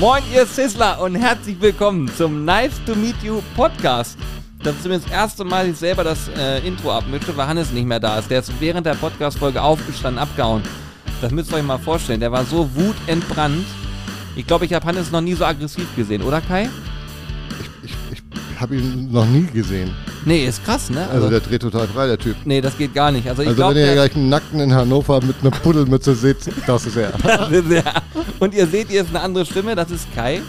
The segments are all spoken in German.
Moin, ihr Sizzler und herzlich willkommen zum Nice to Meet You Podcast. Das ist mir das erste Mal, dass ich selber das äh, Intro abmische, weil Hannes nicht mehr da ist. Der ist während der Podcast-Folge aufgestanden, abgehauen. Das müsst ihr euch mal vorstellen. Der war so wutentbrannt. Ich glaube, ich habe Hannes noch nie so aggressiv gesehen, oder Kai? Ich, ich, ich habe ihn noch nie gesehen. Nee, ist krass, ne? Also, der dreht total frei, der Typ. nee, das geht gar nicht. Also, ich Also glaube, wenn ihr gleich einen Nackten in Hannover mit einer Puddelmütze seht, das ist er. ja. Und ihr seht, hier ist eine andere Stimme, das ist Kai.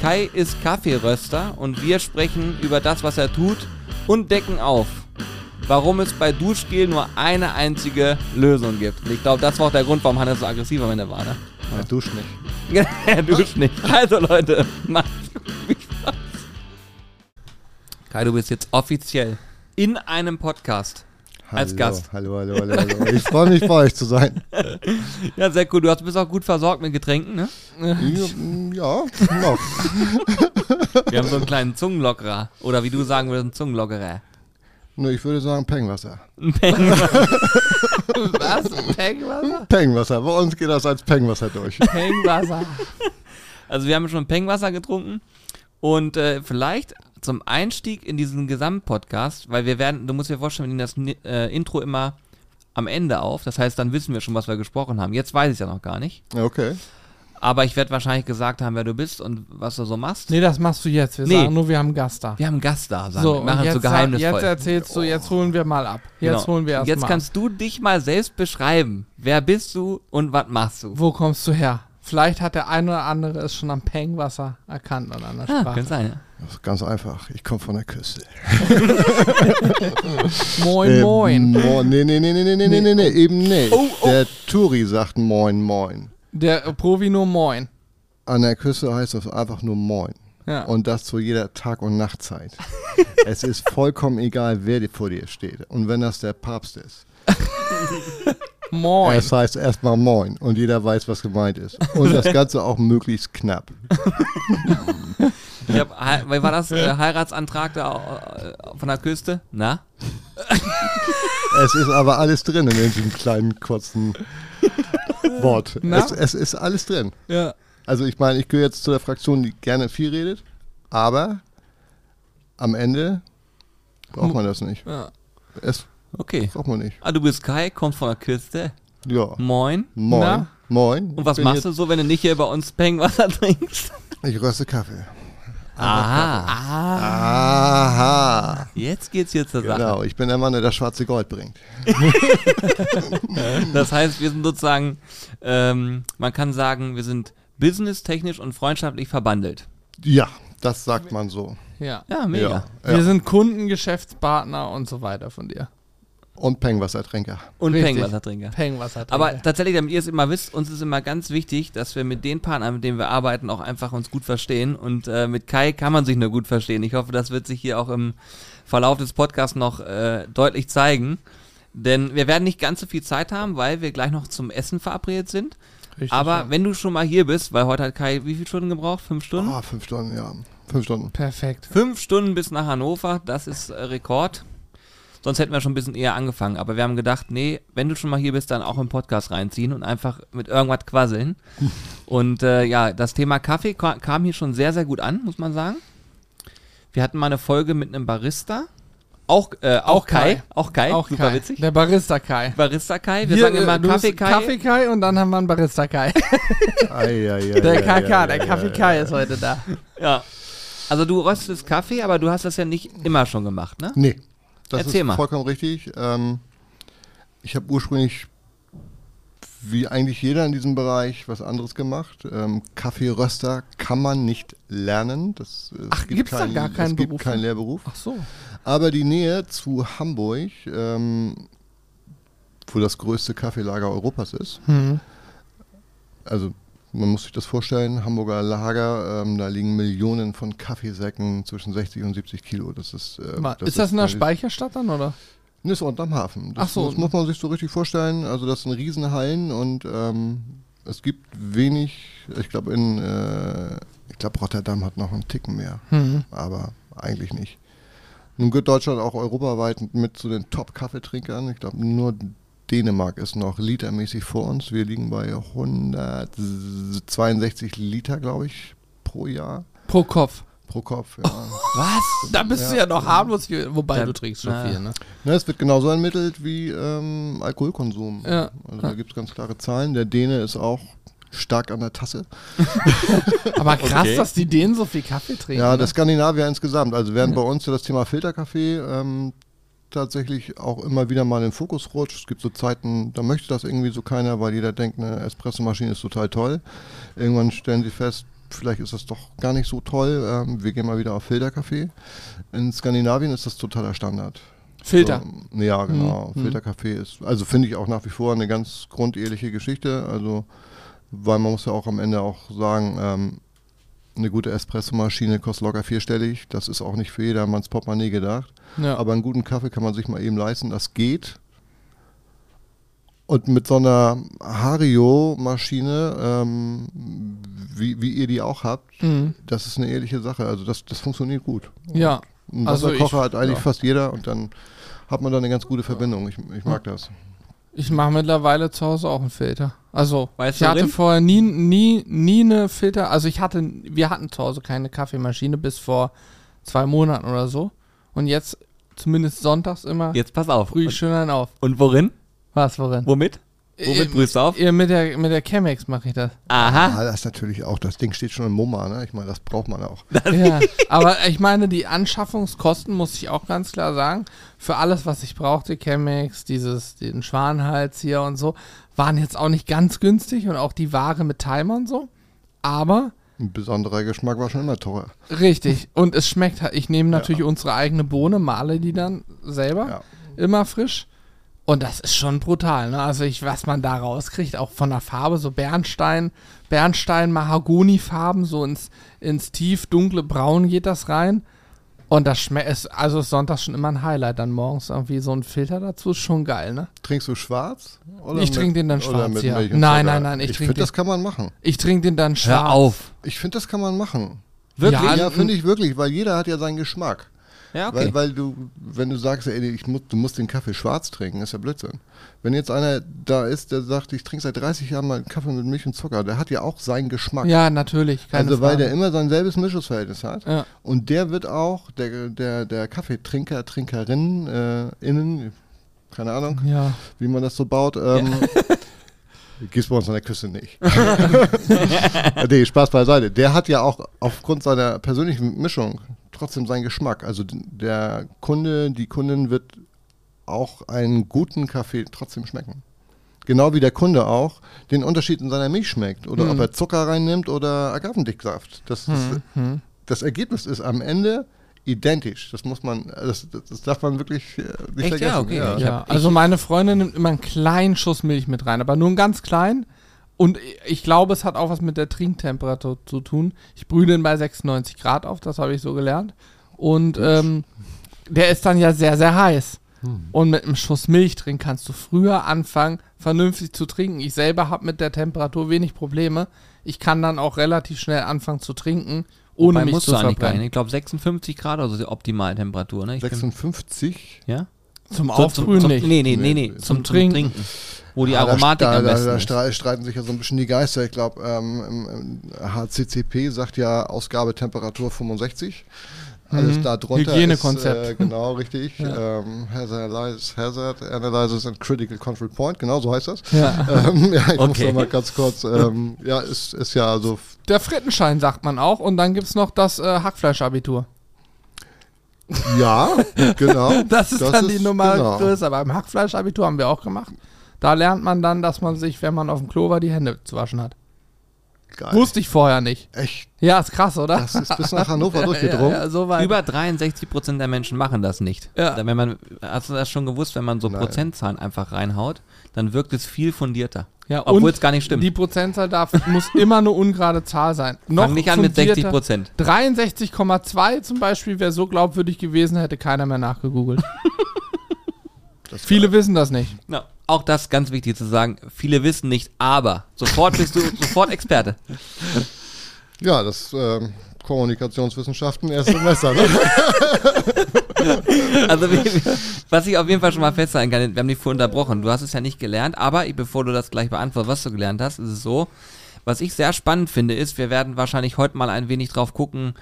Kai ist Kaffeeröster und wir sprechen über das, was er tut und decken auf, warum es bei Duschgel nur eine einzige Lösung gibt. Und ich glaube, das war auch der Grund, warum Hannes so aggressiv am Ende war, ne? Er duscht nicht. er duscht nicht. Also Leute, macht's gut. Viel. Kai, du bist jetzt offiziell in einem Podcast. Als hallo, Gast. Hallo, hallo, hallo, hallo. Ich freue mich, bei euch zu sein. Ja, sehr cool. Du hast- bist auch gut versorgt mit Getränken, ne? Ja, noch. Wir haben so einen kleinen Zungenlockerer. Oder wie du sagen würdest, einen Zungenlockerer. Nur ich würde sagen Pengwasser. Was? Pengwasser? Pengwasser. Bei uns geht das als Pengwasser durch. Pengwasser. Also wir haben schon Pengwasser getrunken und äh, vielleicht zum Einstieg in diesen Gesamtpodcast, weil wir werden, du musst dir vorstellen, wir nehmen das äh, Intro immer am Ende auf. Das heißt, dann wissen wir schon, was wir gesprochen haben. Jetzt weiß ich ja noch gar nicht. Okay. Aber ich werde wahrscheinlich gesagt haben, wer du bist und was du so machst. Nee, das machst du jetzt. Wir Nee. sagen nur, wir haben einen Gast da. Wir haben einen Gast da, sagen So, wir. und Machen es jetzt, so geheimnisvoll. jetzt erzählst du, jetzt holen wir mal ab. Jetzt Genau. holen wir erst Jetzt mal kannst du dich mal selbst beschreiben. Wer bist du und was machst du? Wo kommst du her? Vielleicht hat der eine oder andere es schon am Pengwasser erkannt oder an der Ah, Sprache. kann sein, ja. Das ist ganz einfach. Ich komme von der Küste. Moin, Äh, moin. Moin. Nee, nee, nee, nee, nee, nee, nee, nee, nee, eben nicht. Oh, oh. Der Turi sagt Moin, Moin. Der Provi nur moin. An der Küste heißt das einfach nur Moin. Ja. Und das zu jeder Tag- und Nachtzeit. es ist vollkommen egal, wer vor dir steht. Und wenn das der Papst ist. moin. Es heißt erstmal Moin und jeder weiß, was gemeint ist. Und das Ganze auch möglichst knapp. Ich hab, war das? Äh, Heiratsantrag da äh, von der Küste? Na? Es ist aber alles drin in diesem kleinen, kurzen Wort. Es, es ist alles drin. Ja. Also ich meine, ich gehöre jetzt zu der Fraktion, die gerne viel redet, aber am Ende braucht man das nicht. ja. Es Okay. braucht man nicht. Ah, du bist Kai, kommst von der Küste. Ja. Moin. Moin. Na? Moin. Und was machst du so, wenn du nicht hier bei uns Pengwasser trinkst? Ich röste Kaffee. Aha. Aha. Jetzt geht's hier zur Sache. Genau, ich bin der Mann, der das schwarze Gold bringt. Das heißt, wir sind sozusagen, ähm, man kann sagen, wir sind businesstechnisch und freundschaftlich verbandelt. Ja, das sagt man so. ja. Ja, mega. Ja. Wir ja. sind Kunden, Geschäftspartner und so weiter von dir. Und Pengwassertrinker. Und Richtig. Pengwassertrinker. Pengwasser. Aber tatsächlich, damit ihr es immer wisst, uns ist immer ganz wichtig, dass wir mit den Partnern, mit denen wir arbeiten, auch einfach uns gut verstehen. Und äh, mit Kai kann man sich nur gut verstehen. Ich hoffe, das wird sich hier auch im Verlauf des Podcasts noch äh, deutlich zeigen. Denn wir werden nicht ganz so viel Zeit haben, weil wir gleich noch zum Essen verabredet sind. Richtig, Aber ja. wenn du schon mal hier bist, weil heute hat Kai wie viele Stunden gebraucht? Fünf Stunden? Ah, fünf Stunden, ja. Fünf Stunden. Perfekt. Fünf Stunden bis nach Hannover, das ist äh, Rekord. Sonst hätten wir schon ein bisschen eher angefangen. Aber wir haben gedacht, nee, wenn du schon mal hier bist, dann auch im Podcast reinziehen und einfach mit irgendwas quasseln. und äh, ja, das Thema Kaffee ka- kam hier schon sehr, sehr gut an, muss man sagen. Wir hatten mal eine Folge mit einem Barista. Auch, äh, auch, Auch Kai. Kai. Auch Kai. Auch Super Kai. witzig. Der Barista Kai. Barista Kai. Wir Hier, sagen äh, immer du Kaffee Kai. Kaffee Kai und dann haben wir einen Barista Kai. Ei, Der KK, der Kaffee Kai ist heute da. Ja. Also du röstest Kaffee, aber du hast das ja nicht immer schon gemacht, ne? Nee, das Erzähl ist mal. vollkommen richtig. Ähm, ich habe ursprünglich, wie eigentlich jeder in diesem Bereich, was anderes gemacht. Ähm, Kaffeeröster kann man nicht lernen. Das, es Ach, gibt gibt's da gar keinen Es gibt Beruf? keinen Lehrberuf. Ach so. Aber die Nähe zu Hamburg, ähm, wo das größte Kaffeelager Europas ist, Hm. also man muss sich das vorstellen, Hamburger Lager, ähm, da liegen Millionen von Kaffeesäcken zwischen 60 und 70 Kilo. Das ist, äh, Mal, ist das in der äh, Speicherstadt dann, oder? Das ist unterm Hafen. Das, Ach so. das muss man sich so richtig vorstellen. Also das sind Riesenhallen und ähm, es gibt wenig, ich glaube in, äh, ich glaube Rotterdam hat noch einen Ticken mehr, Hm. aber eigentlich nicht. Nun gehört Deutschland auch europaweit mit zu den Top-Kaffeetrinkern. Ich glaube nur Dänemark ist noch litermäßig vor uns. Wir liegen bei 162 Liter, glaube ich, pro Jahr. Pro Kopf. Pro Kopf, ja. Was? Da bist du ja noch harmlos, wobei Da- du trinkst schon na. viel, ne? Ne, es wird genauso ermittelt wie ähm, Alkoholkonsum. Ja. Also da gibt es ganz klare Zahlen. Der Däne ist auch stark an der Tasse. Aber krass, Okay. dass die Dänen so viel Kaffee trinken. Ja, ne? der Skandinavier insgesamt. Also während bei uns ja das Thema Filterkaffee ähm, tatsächlich auch immer wieder mal in den Fokus rutscht. Es gibt so Zeiten, da möchte das irgendwie so keiner, weil jeder denkt, eine Espressomaschine ist total toll. Irgendwann stellen sie fest, vielleicht ist das doch gar nicht so toll. Ähm, wir gehen mal wieder auf Filterkaffee. In Skandinavien ist das totaler Standard. Filter. So, ja, genau. Mhm. Filterkaffee ist, also finde ich auch nach wie vor eine ganz grundehrliche Geschichte. Also, weil man muss ja auch am Ende auch sagen, ähm, eine gute Espressomaschine kostet locker vierstellig. Das ist auch nicht für jedermanns Portemonnaie gedacht. Ja. Aber einen guten Kaffee kann man sich mal eben leisten. Das geht. Und mit so einer Hario-Maschine, ähm, wie, wie ihr die auch habt, Mhm. das ist eine ehrliche Sache. Also das, das funktioniert gut. ja. Also Wasserkocher ich- hat eigentlich ja. fast jeder und dann hat man da eine ganz gute Verbindung. Ich, ich mag das. Ich mache mittlerweile zu Hause auch einen Filter. Also, Weißt ich hatte vorher nie, nie, nie eine Filter. Also, ich hatte, wir hatten zu Hause keine Kaffeemaschine bis vor zwei Monaten oder so. Und jetzt, zumindest sonntags immer, Jetzt pass auf. Und, schön auf. und worin? Was, worin? Womit? Womit brühst du auf? mit der, mit der Chemex mache ich das. Aha. Ah, das ist natürlich auch, das Ding steht schon im Mumma, ne? Ich meine, das braucht man auch. ja, aber ich meine, die Anschaffungskosten, muss ich auch ganz klar sagen, für alles, was ich brauchte, Chemex, dieses, den Schwanhals hier und so, waren jetzt auch nicht ganz günstig und auch die Ware mit Timer und so. Aber Ein besonderer Geschmack war schon immer teuer. Richtig. Und es schmeckt halt. Ich nehme natürlich unsere eigene Bohne, male die dann selber. Ja. Immer frisch. Und das ist schon brutal. Ne? Also ich, was man da rauskriegt, auch von der Farbe, so Bernstein, Bernstein, Mahagoni-Farben, so ins, ins tief dunkle Braun geht das rein. Und das schmeckt, ist, also ist sonntags schon immer ein Highlight. Dann morgens irgendwie so ein Filter dazu, ist schon geil, ne? Trinkst du schwarz? Oder Ich trinke den dann oder schwarz, mit ja. Milch und Nein, Zucker? nein, nein, ich Ich trinke finde, das kann man machen. Ich trinke den dann schwarz. Hör auf. Ich finde, das kann man machen. Wirklich? Ja, Ja, finde ich wirklich, weil jeder hat ja seinen Geschmack. Ja, okay. Weil, weil du, wenn du sagst, ey, ich muss, du musst den Kaffee schwarz trinken, ist ja Blödsinn. Wenn jetzt einer da ist, der sagt, ich trinke seit 30 Jahren mal einen Kaffee mit Milch und Zucker, der hat ja auch seinen Geschmack. Ja, natürlich. Keine also weil Frage. der immer sein selbes Mischungsverhältnis hat. Ja. Und der wird auch, der, der, der Kaffeetrinker, Trinkerinnen, äh, innen, keine Ahnung, Ja. wie man das so baut, ähm, gibt's bei uns an der Küste nicht. nee, Spaß beiseite. Der hat ja auch aufgrund seiner persönlichen Mischung trotzdem seinen Geschmack. Also der Kunde, die Kundin wird auch einen guten Kaffee trotzdem schmecken. Genau wie der Kunde auch den Unterschied in seiner Milch schmeckt. Oder Mhm. ob er Zucker reinnimmt oder Agavendicksaft. Das, das, Hm. das Ergebnis ist am Ende identisch. Das muss man, das, das, darf man wirklich äh, nicht Echt? Ja, vergessen. okay. Ja. Ich Ja, hab- also meine Freundin nimmt immer einen kleinen Schuss Milch mit rein, aber nur einen ganz kleinen. Und ich glaube, es hat auch was mit der Trinktemperatur zu tun. Ich brühe den bei 96 Grad auf, das habe ich so gelernt. Und ähm, der ist dann ja sehr, sehr heiß. Und mit einem Schuss Milch drin kannst du früher anfangen, vernünftig zu trinken. Ich selber habe mit der Temperatur wenig Probleme. Ich kann dann auch relativ schnell anfangen zu trinken, ohne Wobei mich zu verbrennen. Ich glaube 56 Grad, also die optimale Temperatur, ne? Ich bin- 56. ja? Zum Aufbrühen zum, nicht. Nee, nee, nee, nee. Zum, zum Trinken. Trinken. Wo die Ja, Aromatik da, da, am da, besten da ist. stre- streiten sich ja so ein bisschen die Geister. Ich glaube, ähm, HCCP sagt ja Ausgabetemperatur 65. Alles Mhm. da drunter Hygienekonzept. ist, äh, genau, richtig. ähm, Hazard, Analysis- Hazard Analysis and Critical Control Point, genau so heißt das. Ja. ähm, ja, ich muss Okay. noch mal ganz kurz, ähm, ja, ist, ist ja also, Der Frittenschein sagt man auch. Und dann gibt es noch das äh, Hackfleischabitur. ja, genau. Das ist dann die Nummer genau. größer. Beim Hackfleischabitur haben wir auch gemacht. Da lernt man dann, dass man sich, wenn man auf dem Klo war, die Hände zu waschen hat. Geil. Wusste ich vorher nicht. Echt, Ja, ist krass, oder? das ist bis nach Hannover ja, durchgedrungen. ja, so weit. Über 63 Prozent der Menschen machen das nicht. Ja. Da, Wenn man, hast du das schon gewusst, wenn man so Nein. Prozentzahlen einfach reinhaut, dann wirkt es viel fundierter. ja, Obwohl es gar nicht stimmt. Die Prozentzahl darf, muss immer eine ungerade Zahl sein. Noch Fang nicht an mit 60 fundierter- Prozent. 63,2 zum Beispiel wäre so glaubwürdig gewesen, hätte keiner mehr nachgegoogelt. Das Viele wissen das nicht. Ja, auch das ganz wichtig zu sagen. Viele wissen nicht, aber sofort bist du sofort Experte. Ja, das ähm, Kommunikationswissenschaften, erstes Semester. Ne? also, was ich auf jeden Fall schon mal festhalten kann, wir haben dich vorhin unterbrochen. Du hast es ja nicht gelernt, aber bevor du das gleich beantwortest, was du gelernt hast, ist es so. Was ich sehr spannend finde, ist, wir werden wahrscheinlich heute mal ein wenig drauf gucken,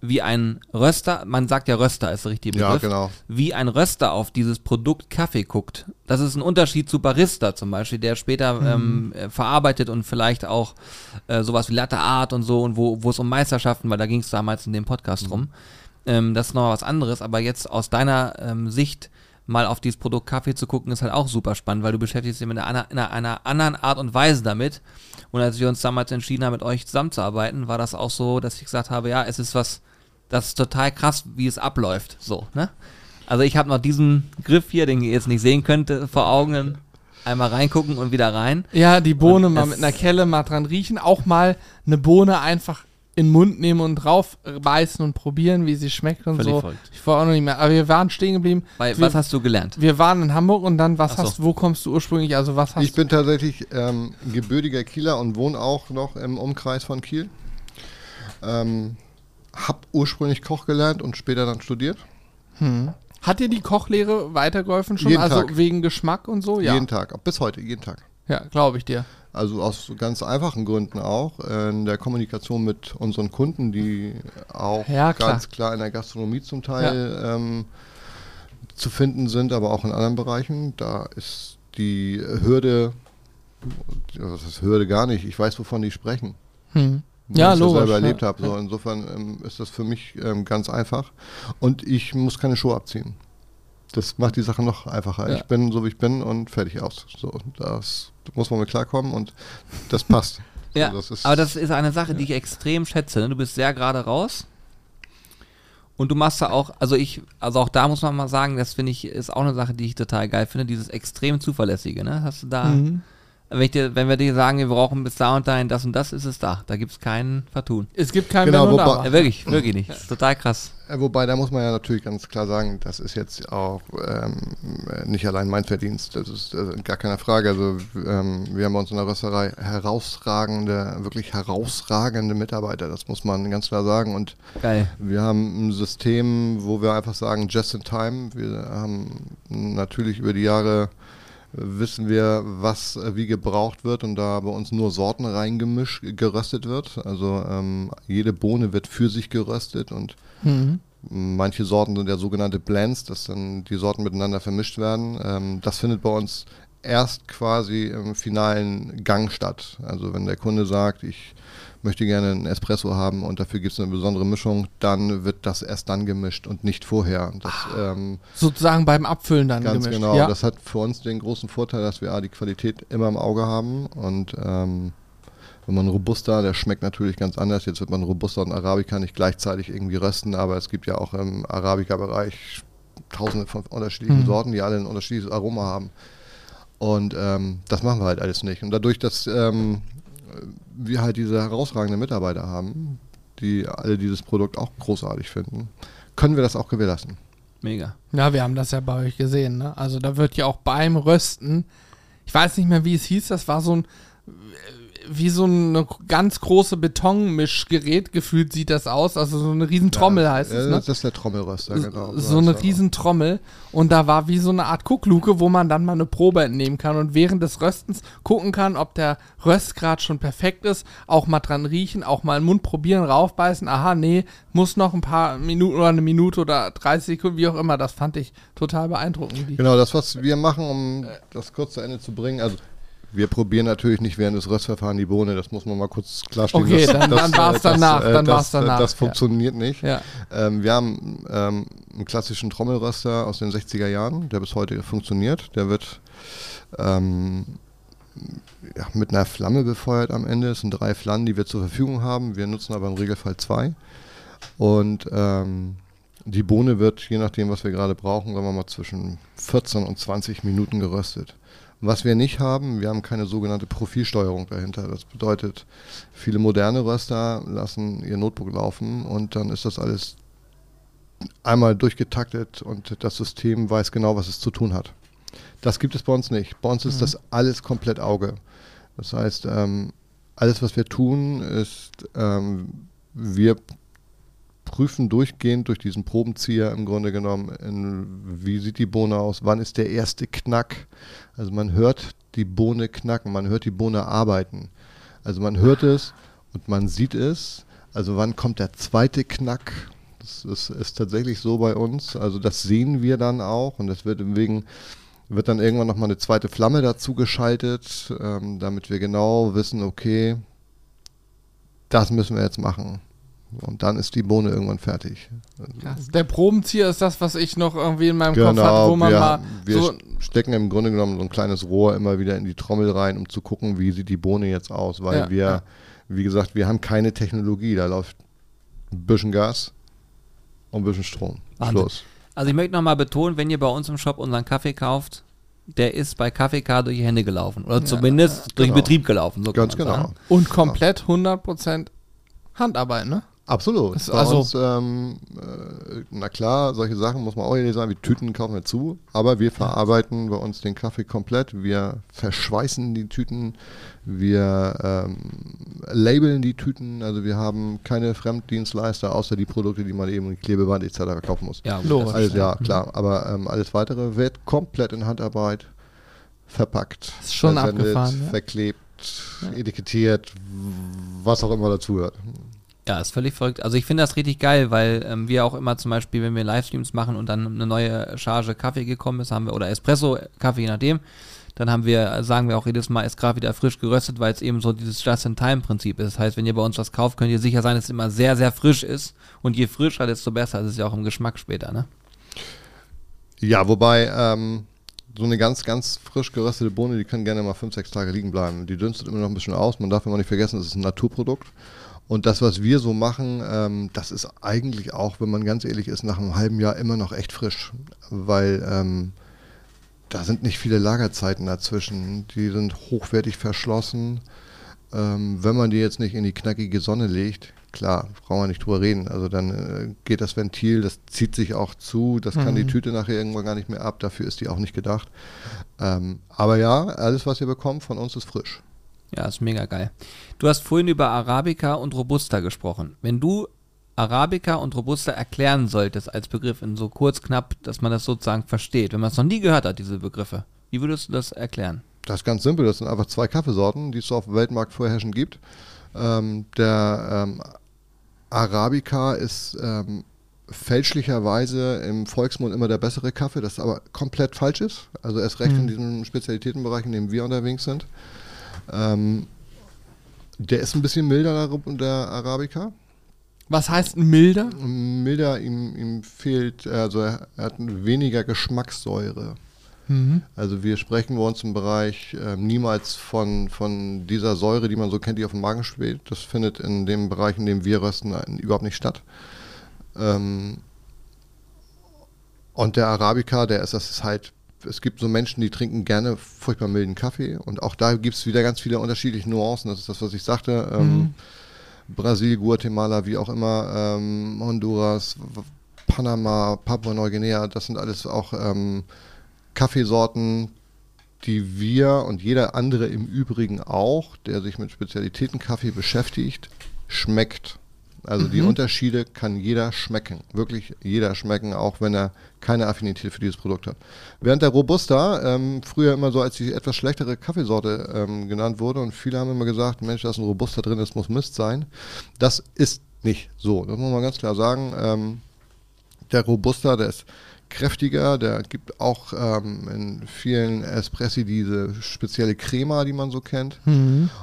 wie ein Röster, man sagt ja Röster ist der richtige Begriff, Ja, genau. wie ein Röster auf dieses Produkt Kaffee guckt. Das ist ein Unterschied zu Barista zum Beispiel, der später ähm, äh, verarbeitet und vielleicht auch äh, sowas wie Latte Art und so und wo, wo es um Meisterschaften, weil da ging es damals in dem Podcast rum. Ähm, das ist noch was anderes, aber jetzt aus deiner ähm, Sicht mal auf dieses Produkt Kaffee zu gucken, ist halt auch super spannend, weil du beschäftigst dich mit einer, einer, einer anderen Art und Weise damit. Und als wir uns damals entschieden haben, mit euch zusammenzuarbeiten, war das auch so, dass ich gesagt habe, ja, es ist was, das ist total krass, wie es abläuft. So, ne? Also ich habe noch diesen Griff hier, den ihr jetzt nicht sehen könnt, äh, vor Augen. Einmal reingucken und wieder rein. Ja, die Bohne Und mal mit einer Kelle mal dran riechen. Auch mal eine Bohne einfach in den Mund nehmen und drauf beißen und probieren, wie sie schmeckt und Völlig so. verrückt. Ich war auch noch nicht mehr. Aber wir waren stehen geblieben. Weil, wir, was hast du gelernt? wir waren in Hamburg und dann, was Ach so. hast wo kommst du ursprünglich? Also was hast Ich bin tatsächlich ähm, gebürtiger Kieler und wohne auch noch im Umkreis von Kiel. Ähm, hab ursprünglich Koch gelernt und später dann studiert. Hat dir die Kochlehre weitergeholfen schon? Jeden also Tag. wegen Geschmack und so? Ja, Jeden Tag, bis heute, jeden Tag. Ja glaube ich dir. Also aus ganz einfachen Gründen auch. In der Kommunikation mit unseren Kunden, die auch Ja, klar. ganz klar in der Gastronomie zum Teil ähm, zu finden sind, aber auch in anderen Bereichen. Da ist die Hürde, das ist Hürde gar nicht, ich weiß, wovon die sprechen. Hm. weil Ja, ich logisch, das selber ja. erlebt habe. So, insofern ähm, ist das für mich ähm, ganz einfach. Und ich muss keine Show abziehen. Das macht die Sache noch einfacher. Ja. Ich bin so, wie ich bin und fertig aus. So, das muss man mit klarkommen und das passt. Ja, so, das ist, aber das ist eine Sache, die ich extrem schätze. Ne? Du bist sehr gerade raus. Und du machst da auch, also ich, also auch da muss man mal sagen, das finde ich, ist auch eine Sache, die ich total geil finde, dieses extrem zuverlässige, ne? Hast du da, Mhm. Wenn, ich dir, wenn wir dir sagen, wir brauchen bis da und dahin das und das, ist es da. Da gibt es keinen Vertun. Es gibt kein Genau, wobei-. Ja, wirklich, wirklich nicht. Das ist total krass. Äh, Wobei, da muss man ja natürlich ganz klar sagen, das ist jetzt auch ähm, äh, nicht allein mein Verdienst. Das ist äh, gar keine Frage. Also ähm, wir haben bei uns in der Rösterei herausragende, wirklich herausragende Mitarbeiter. Das muss man ganz klar sagen. Und Geil. wir haben ein System, wo wir einfach sagen, just in time. Wir haben natürlich über die Jahre äh, wissen wir, was äh, wie gebraucht wird und da bei uns nur Sorten reingemischt, geröstet wird. Also ähm, jede Bohne wird für sich geröstet und Mhm. Manche Sorten sind ja sogenannte Blends, dass dann die Sorten miteinander vermischt werden. Ähm, das findet bei uns erst quasi im finalen Gang statt. Also wenn der Kunde sagt, ich möchte gerne einen Espresso haben und dafür gibt es eine besondere Mischung, dann wird das erst dann gemischt und nicht vorher. Das, ähm, Sozusagen beim Abfüllen dann ganz gemischt. genau. Ja. Das hat für uns den großen Vorteil, dass wir A, die Qualität immer im Auge haben und ähm, wenn man Robusta, der schmeckt natürlich ganz anders. Jetzt wird man Robusta und Arabica nicht gleichzeitig irgendwie rösten, aber es gibt ja auch im Arabica-Bereich tausende von unterschiedlichen Mhm. Sorten, die alle ein unterschiedliches Aroma haben. Und ähm, das machen wir halt alles nicht. Und dadurch, dass ähm, wir halt diese herausragenden Mitarbeiter haben, die alle dieses Produkt auch großartig finden, können wir das auch gewährleisten. Mega. Ja, wir haben das ja bei euch gesehen, ne? Also da wird ja auch beim Rösten, ich weiß nicht mehr, wie es hieß, das war so ein wie so ein ganz große Betonmischgerät gefühlt sieht das aus, also so eine riesen Trommel heißt Ja, es, ne? Das ist der Trommelröster, genau. so eine riesen Trommel und da war wie so eine Art Guckluke, wo man dann mal eine Probe entnehmen kann und während des Röstens gucken kann, ob der Röstgrad schon perfekt ist, auch mal dran riechen, auch mal im Mund probieren, raufbeißen, aha, nee, muss noch ein paar Minuten oder eine Minute oder 30 Sekunden, wie auch immer, das fand ich total beeindruckend. Genau, das, was wir machen, um das kurz zu Ende zu bringen, also wir probieren natürlich nicht während des Röstverfahrens die Bohne, das muss man mal kurz klarstellen. Okay, das, dann- dann war's äh, danach, äh, dann das, danach, äh, Das ja. funktioniert nicht. Ja. Ähm, wir haben ähm, einen klassischen Trommelröster aus den 60er Jahren, der bis heute funktioniert. Der wird ähm, ja, mit einer Flamme befeuert am Ende. Es sind drei Flammen, die wir zur Verfügung haben. Wir nutzen aber im Regelfall zwei. Und ähm, die Bohne wird, je nachdem, was wir gerade brauchen, sagen wir mal zwischen 14 und 20 Minuten geröstet. Was wir nicht haben, wir haben keine sogenannte Profilsteuerung dahinter. Das bedeutet, viele moderne Röster lassen ihr Notebook laufen und dann ist das alles einmal durchgetaktet und das System weiß genau, was es zu tun hat. Das gibt es bei uns nicht. Bei uns ist das alles komplett Auge. Das heißt, ähm, alles, was wir tun, ist, ähm, wir prüfen durchgehend durch diesen Probenzieher im Grunde genommen, in, wie sieht die Bohne aus, wann ist der erste Knack. Also man hört die Bohne knacken, man hört die Bohne arbeiten. Also man hört es und man sieht es. Also wann kommt der zweite Knack? Das ist, ist tatsächlich so bei uns. Also das sehen wir dann auch und das wird wegen wird dann irgendwann nochmal eine zweite Flamme dazu geschaltet, ähm, damit wir genau wissen, okay, das müssen wir jetzt machen. Und dann ist die Bohne irgendwann fertig. Krass. Der Probenzieher ist das, was ich noch irgendwie in meinem Kopf Genau, hatte, wo man wir, mal wir so. stecken im Grunde genommen so ein kleines Rohr immer wieder in die Trommel rein, um zu gucken, wie sieht die Bohne jetzt aus, weil Ja, wir, ja. wie gesagt, wir haben keine Technologie. Da läuft ein bisschen Gas und ein bisschen Strom. Wahnsinn. Schluss. Also ich möchte nochmal betonen, wenn ihr bei uns im Shop unseren Kaffee kauft, der ist bei Kaffeeka durch die Hände gelaufen. Oder zumindest durch den genau. Betrieb gelaufen. So Ganz genau. sagen. Und komplett 100% Handarbeit, ne? Absolut. Das- Bei also- uns, ähm, äh, na klar, solche Sachen muss man auch ehrlich sagen, wie Tüten kaufen wir zu, aber wir verarbeiten bei uns den Kaffee komplett. Wir verschweißen die Tüten, wir ähm, labeln die Tüten, also wir haben keine Fremddienstleister, außer die Produkte, die man eben in Klebeband etc. kaufen muss. Ja, Logisch. Alles, ja, klar, aber ähm, alles weitere wird komplett in Handarbeit verpackt, Ist schon versendet, abgefahren, ja. verklebt, etikettiert, was auch immer dazugehört. Ja, ist völlig verrückt. Also ich finde das richtig geil, weil ähm, wir auch immer zum Beispiel, wenn wir Livestreams machen und dann eine neue Charge Kaffee gekommen ist, haben wir, oder Espresso, Kaffee, je nachdem, dann haben wir, sagen wir auch jedes Mal, ist gerade wieder frisch geröstet, weil es eben so dieses Just-in-Time-Prinzip ist. Das heißt, wenn ihr bei uns was kauft, könnt ihr sicher sein, dass es immer sehr, sehr frisch ist. Und je frischer, desto besser. Das ist ja auch im Geschmack später, ne? Ja, wobei ähm, so eine ganz, ganz frisch geröstete Bohne, die kann gerne mal fünf, sechs Tage liegen bleiben. Die dünstet immer noch ein bisschen aus. Man darf immer nicht vergessen, es ist ein Naturprodukt. Und das, was wir so machen, ähm, das ist eigentlich auch, wenn man ganz ehrlich ist, nach einem halben Jahr immer noch echt frisch. Weil ähm, da sind nicht viele Lagerzeiten dazwischen. Die sind hochwertig verschlossen. Ähm, wenn man die jetzt nicht in die knackige Sonne legt, klar, brauchen wir nicht drüber reden. Also dann äh, geht das Ventil, das zieht sich auch zu, das kann die Tüte nachher irgendwann gar nicht mehr ab, dafür ist die auch nicht gedacht. Ähm, aber ja, alles, was ihr bekommt von uns, ist frisch. Ja, ist mega geil. Du hast vorhin über Arabica und Robusta gesprochen. Wenn du Arabica und Robusta erklären solltest als Begriff in so kurz knapp, dass man das sozusagen versteht, wenn man es noch nie gehört hat, diese Begriffe, wie würdest du das erklären? Das ist ganz simpel, das sind einfach zwei Kaffeesorten, die es so auf dem Weltmarkt vorherrschend gibt. Ähm, der ähm, Arabica ist ähm, fälschlicherweise im Volksmund immer der bessere Kaffee, das aber komplett falsch ist. Also erst recht in diesem Spezialitätenbereich, in dem wir unterwegs sind. Ähm, der ist ein bisschen milder, der, der Arabica. Was heißt milder? Milder, ihm, ihm fehlt, also er, hat weniger Geschmackssäure. Mhm. Also wir sprechen bei uns im Bereich ähm, niemals von, von dieser Säure, die man so kennt, die auf dem Magen schwebt. Das findet in dem Bereich, in dem wir rösten, äh, überhaupt nicht statt. Ähm, und der Arabica, der ist, das ist halt, es gibt so Menschen, die trinken gerne furchtbar milden Kaffee. Und auch da gibt es wieder ganz viele unterschiedliche Nuancen. Das ist das, was ich sagte. Ähm, Brasil, Guatemala, wie auch immer, ähm, Honduras, Panama, Papua-Neuguinea, das sind alles auch ähm, Kaffeesorten, die wir und jeder andere im Übrigen auch, der sich mit Spezialitätenkaffee beschäftigt, schmeckt. Also die Unterschiede kann jeder schmecken. Wirklich jeder schmecken, auch wenn er keine Affinität für dieses Produkt hat. Während der Robusta ähm, früher immer so als die etwas schlechtere Kaffeesorte ähm, genannt wurde und viele haben immer gesagt, Mensch, da ist ein Robusta drin, das muss Mist sein. Das ist nicht so. Das muss man ganz klar sagen. Ähm, der Robusta, der ist kräftiger, der gibt auch ähm, in vielen Espressi diese spezielle Crema, die man so kennt.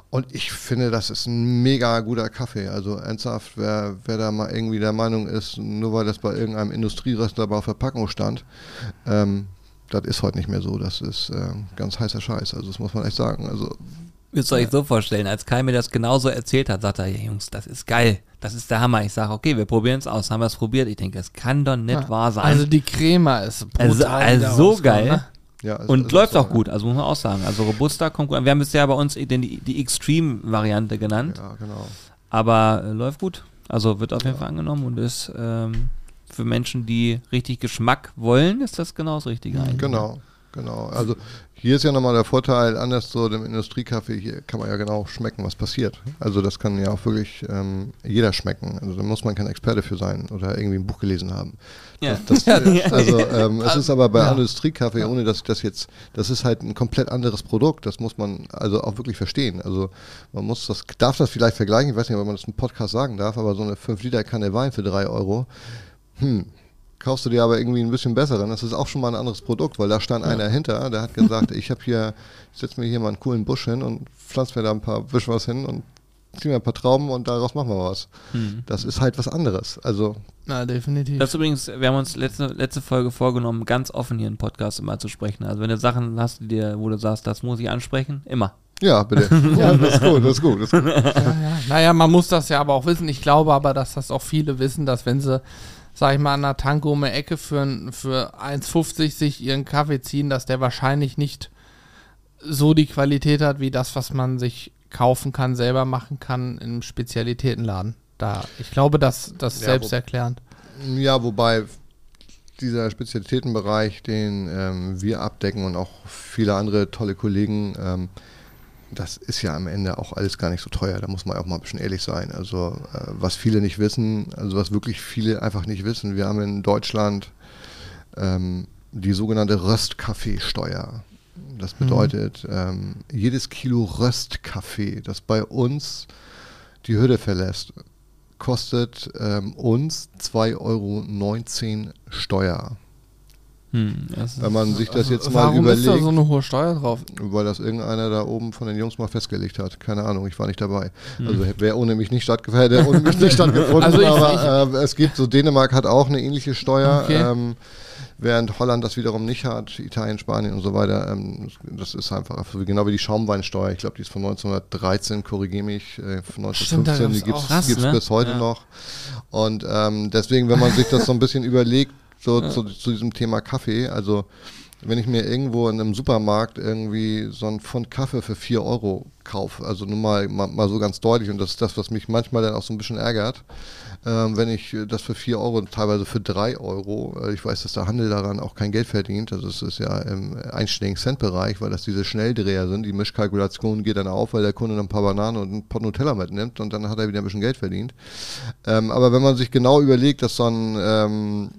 Und ich finde, das ist ein mega guter Kaffee. Also ernsthaft, wer, wer da mal irgendwie der Meinung ist, nur weil das bei irgendeinem Industrieröster auf Verpackung stand, ähm, das ist heute nicht mehr so. Das ist äh, ganz heißer Scheiß. Also das muss man echt sagen. Also Müsst ihr euch so vorstellen, als Kai mir das genauso erzählt hat, sagt er, ja Jungs, das ist geil, das ist der Hammer. Ich sage, okay, wir probieren es aus, haben wir es probiert. Ich denke, es kann doch nicht Ja. wahr sein. Also die Crema ist brutal. Also- also so geil. ne? ja, es Und ist läuft so. auch gut, also muss man auch sagen. Also Robusta kommt gut an. Wir haben bisher bei uns den, die, die Extreme-Variante genannt, Ja, genau. aber äh, läuft gut. Also wird auf jeden Fall angenommen und ist ähm, für Menschen, die richtig Geschmack wollen, ist das genau das Richtige eigentlich. Genau. genau. Also hier ist ja nochmal der Vorteil, anders so dem Industriekaffee, hier kann man ja genau schmecken, was passiert. Also das kann ja auch wirklich ähm, jeder schmecken. Also da muss man kein Experte für sein oder irgendwie ein Buch gelesen haben. Ja. Das, das, also ähm, es ist aber bei Ja. Industriekaffee, ohne dass ich das jetzt, das ist halt ein komplett anderes Produkt. Das muss man also auch wirklich verstehen. Also man muss das, darf das vielleicht vergleichen, ich weiß nicht, ob man das im Podcast sagen darf, aber so eine 5 Liter Kanne Wein für 3 Euro, hm, kaufst du dir aber irgendwie ein bisschen besseren. Das ist auch schon mal ein anderes Produkt, weil da stand einer hinter, der hat gesagt, ich habe hier, ich setze mir hier mal einen coolen Busch hin und pflanze mir da ein paar Wisch was hin und zieh mir ein paar Trauben und daraus machen wir was. Hm. Das ist halt was anderes. Also Na, definitiv. Das ist übrigens, wir haben uns letzte, letzte Folge vorgenommen, ganz offen hier im Podcast immer zu sprechen. Also wenn du Sachen hast, die dir, wo du sagst, das muss ich ansprechen, immer. ja, bitte. ja, das ist gut, das ist gut. Das ist gut. ja, ja. Naja, man muss das ja aber auch wissen. Ich glaube aber, dass das auch viele wissen, dass wenn sie, sag ich mal, an der Tanke um die Ecke für, für 1,50 sich ihren Kaffee ziehen, dass der wahrscheinlich nicht so die Qualität hat, wie das, was man sich kaufen kann, selber machen kann im Spezialitätenladen. Da, ich glaube, dass das Ja, selbst wo- erklärend. Ja, wobei dieser Spezialitätenbereich, den ähm, wir abdecken und auch viele andere tolle Kollegen, ähm, das ist ja am Ende auch alles gar nicht so teuer. Da muss man auch mal ein bisschen ehrlich sein. Also äh, was viele nicht wissen, also was wirklich viele einfach nicht wissen, wir haben in Deutschland ähm, die sogenannte Röstkaffeesteuer. Das bedeutet, ähm, jedes Kilo Röstkaffee, das bei uns die Hürde verlässt, kostet ähm, uns 2,19 Euro Steuer. Hm, Wenn man sich das jetzt mal Warum ist da überlegt, so eine hohe Steuer drauf? weil das irgendeiner da oben von den Jungs mal festgelegt hat. Keine Ahnung, ich war nicht dabei. Also wäre ohne mich nicht stattgefunden, hätte ohne mich nicht stattgefunden. Also ich- aber äh, es gibt so, Dänemark hat auch eine ähnliche Steuer. Okay. Ähm, Während Holland das wiederum nicht hat, Italien, Spanien und so weiter, ähm, das ist einfach so wie- genau wie die Schaumweinsteuer. Ich glaube, die ist von 1913, korrigiere mich, äh, von Stimmt, da 1915, die gab's gibt es ne? bis heute Ja. noch. Und ähm, deswegen, wenn man sich das so ein bisschen überlegt, so zu, zu diesem Thema Kaffee, also wenn ich mir irgendwo in einem Supermarkt irgendwie so ein Pfund Kaffee für 4 Euro kaufe, also nur mal, mal, mal so ganz deutlich, und das ist das, was mich manchmal dann auch so ein bisschen ärgert, ähm, wenn ich das für 4 Euro, teilweise für 3 Euro, äh, ich weiß, dass der Handel daran auch kein Geld verdient, also es ist ja im einstelligen Cent-Bereich, weil das diese Schnelldreher sind, die Mischkalkulation geht dann auf, weil der Kunde dann ein paar Bananen und ein Pot Nutella mitnimmt und dann hat er wieder ein bisschen Geld verdient. Ähm, aber wenn man sich genau überlegt, dass so ein ähm,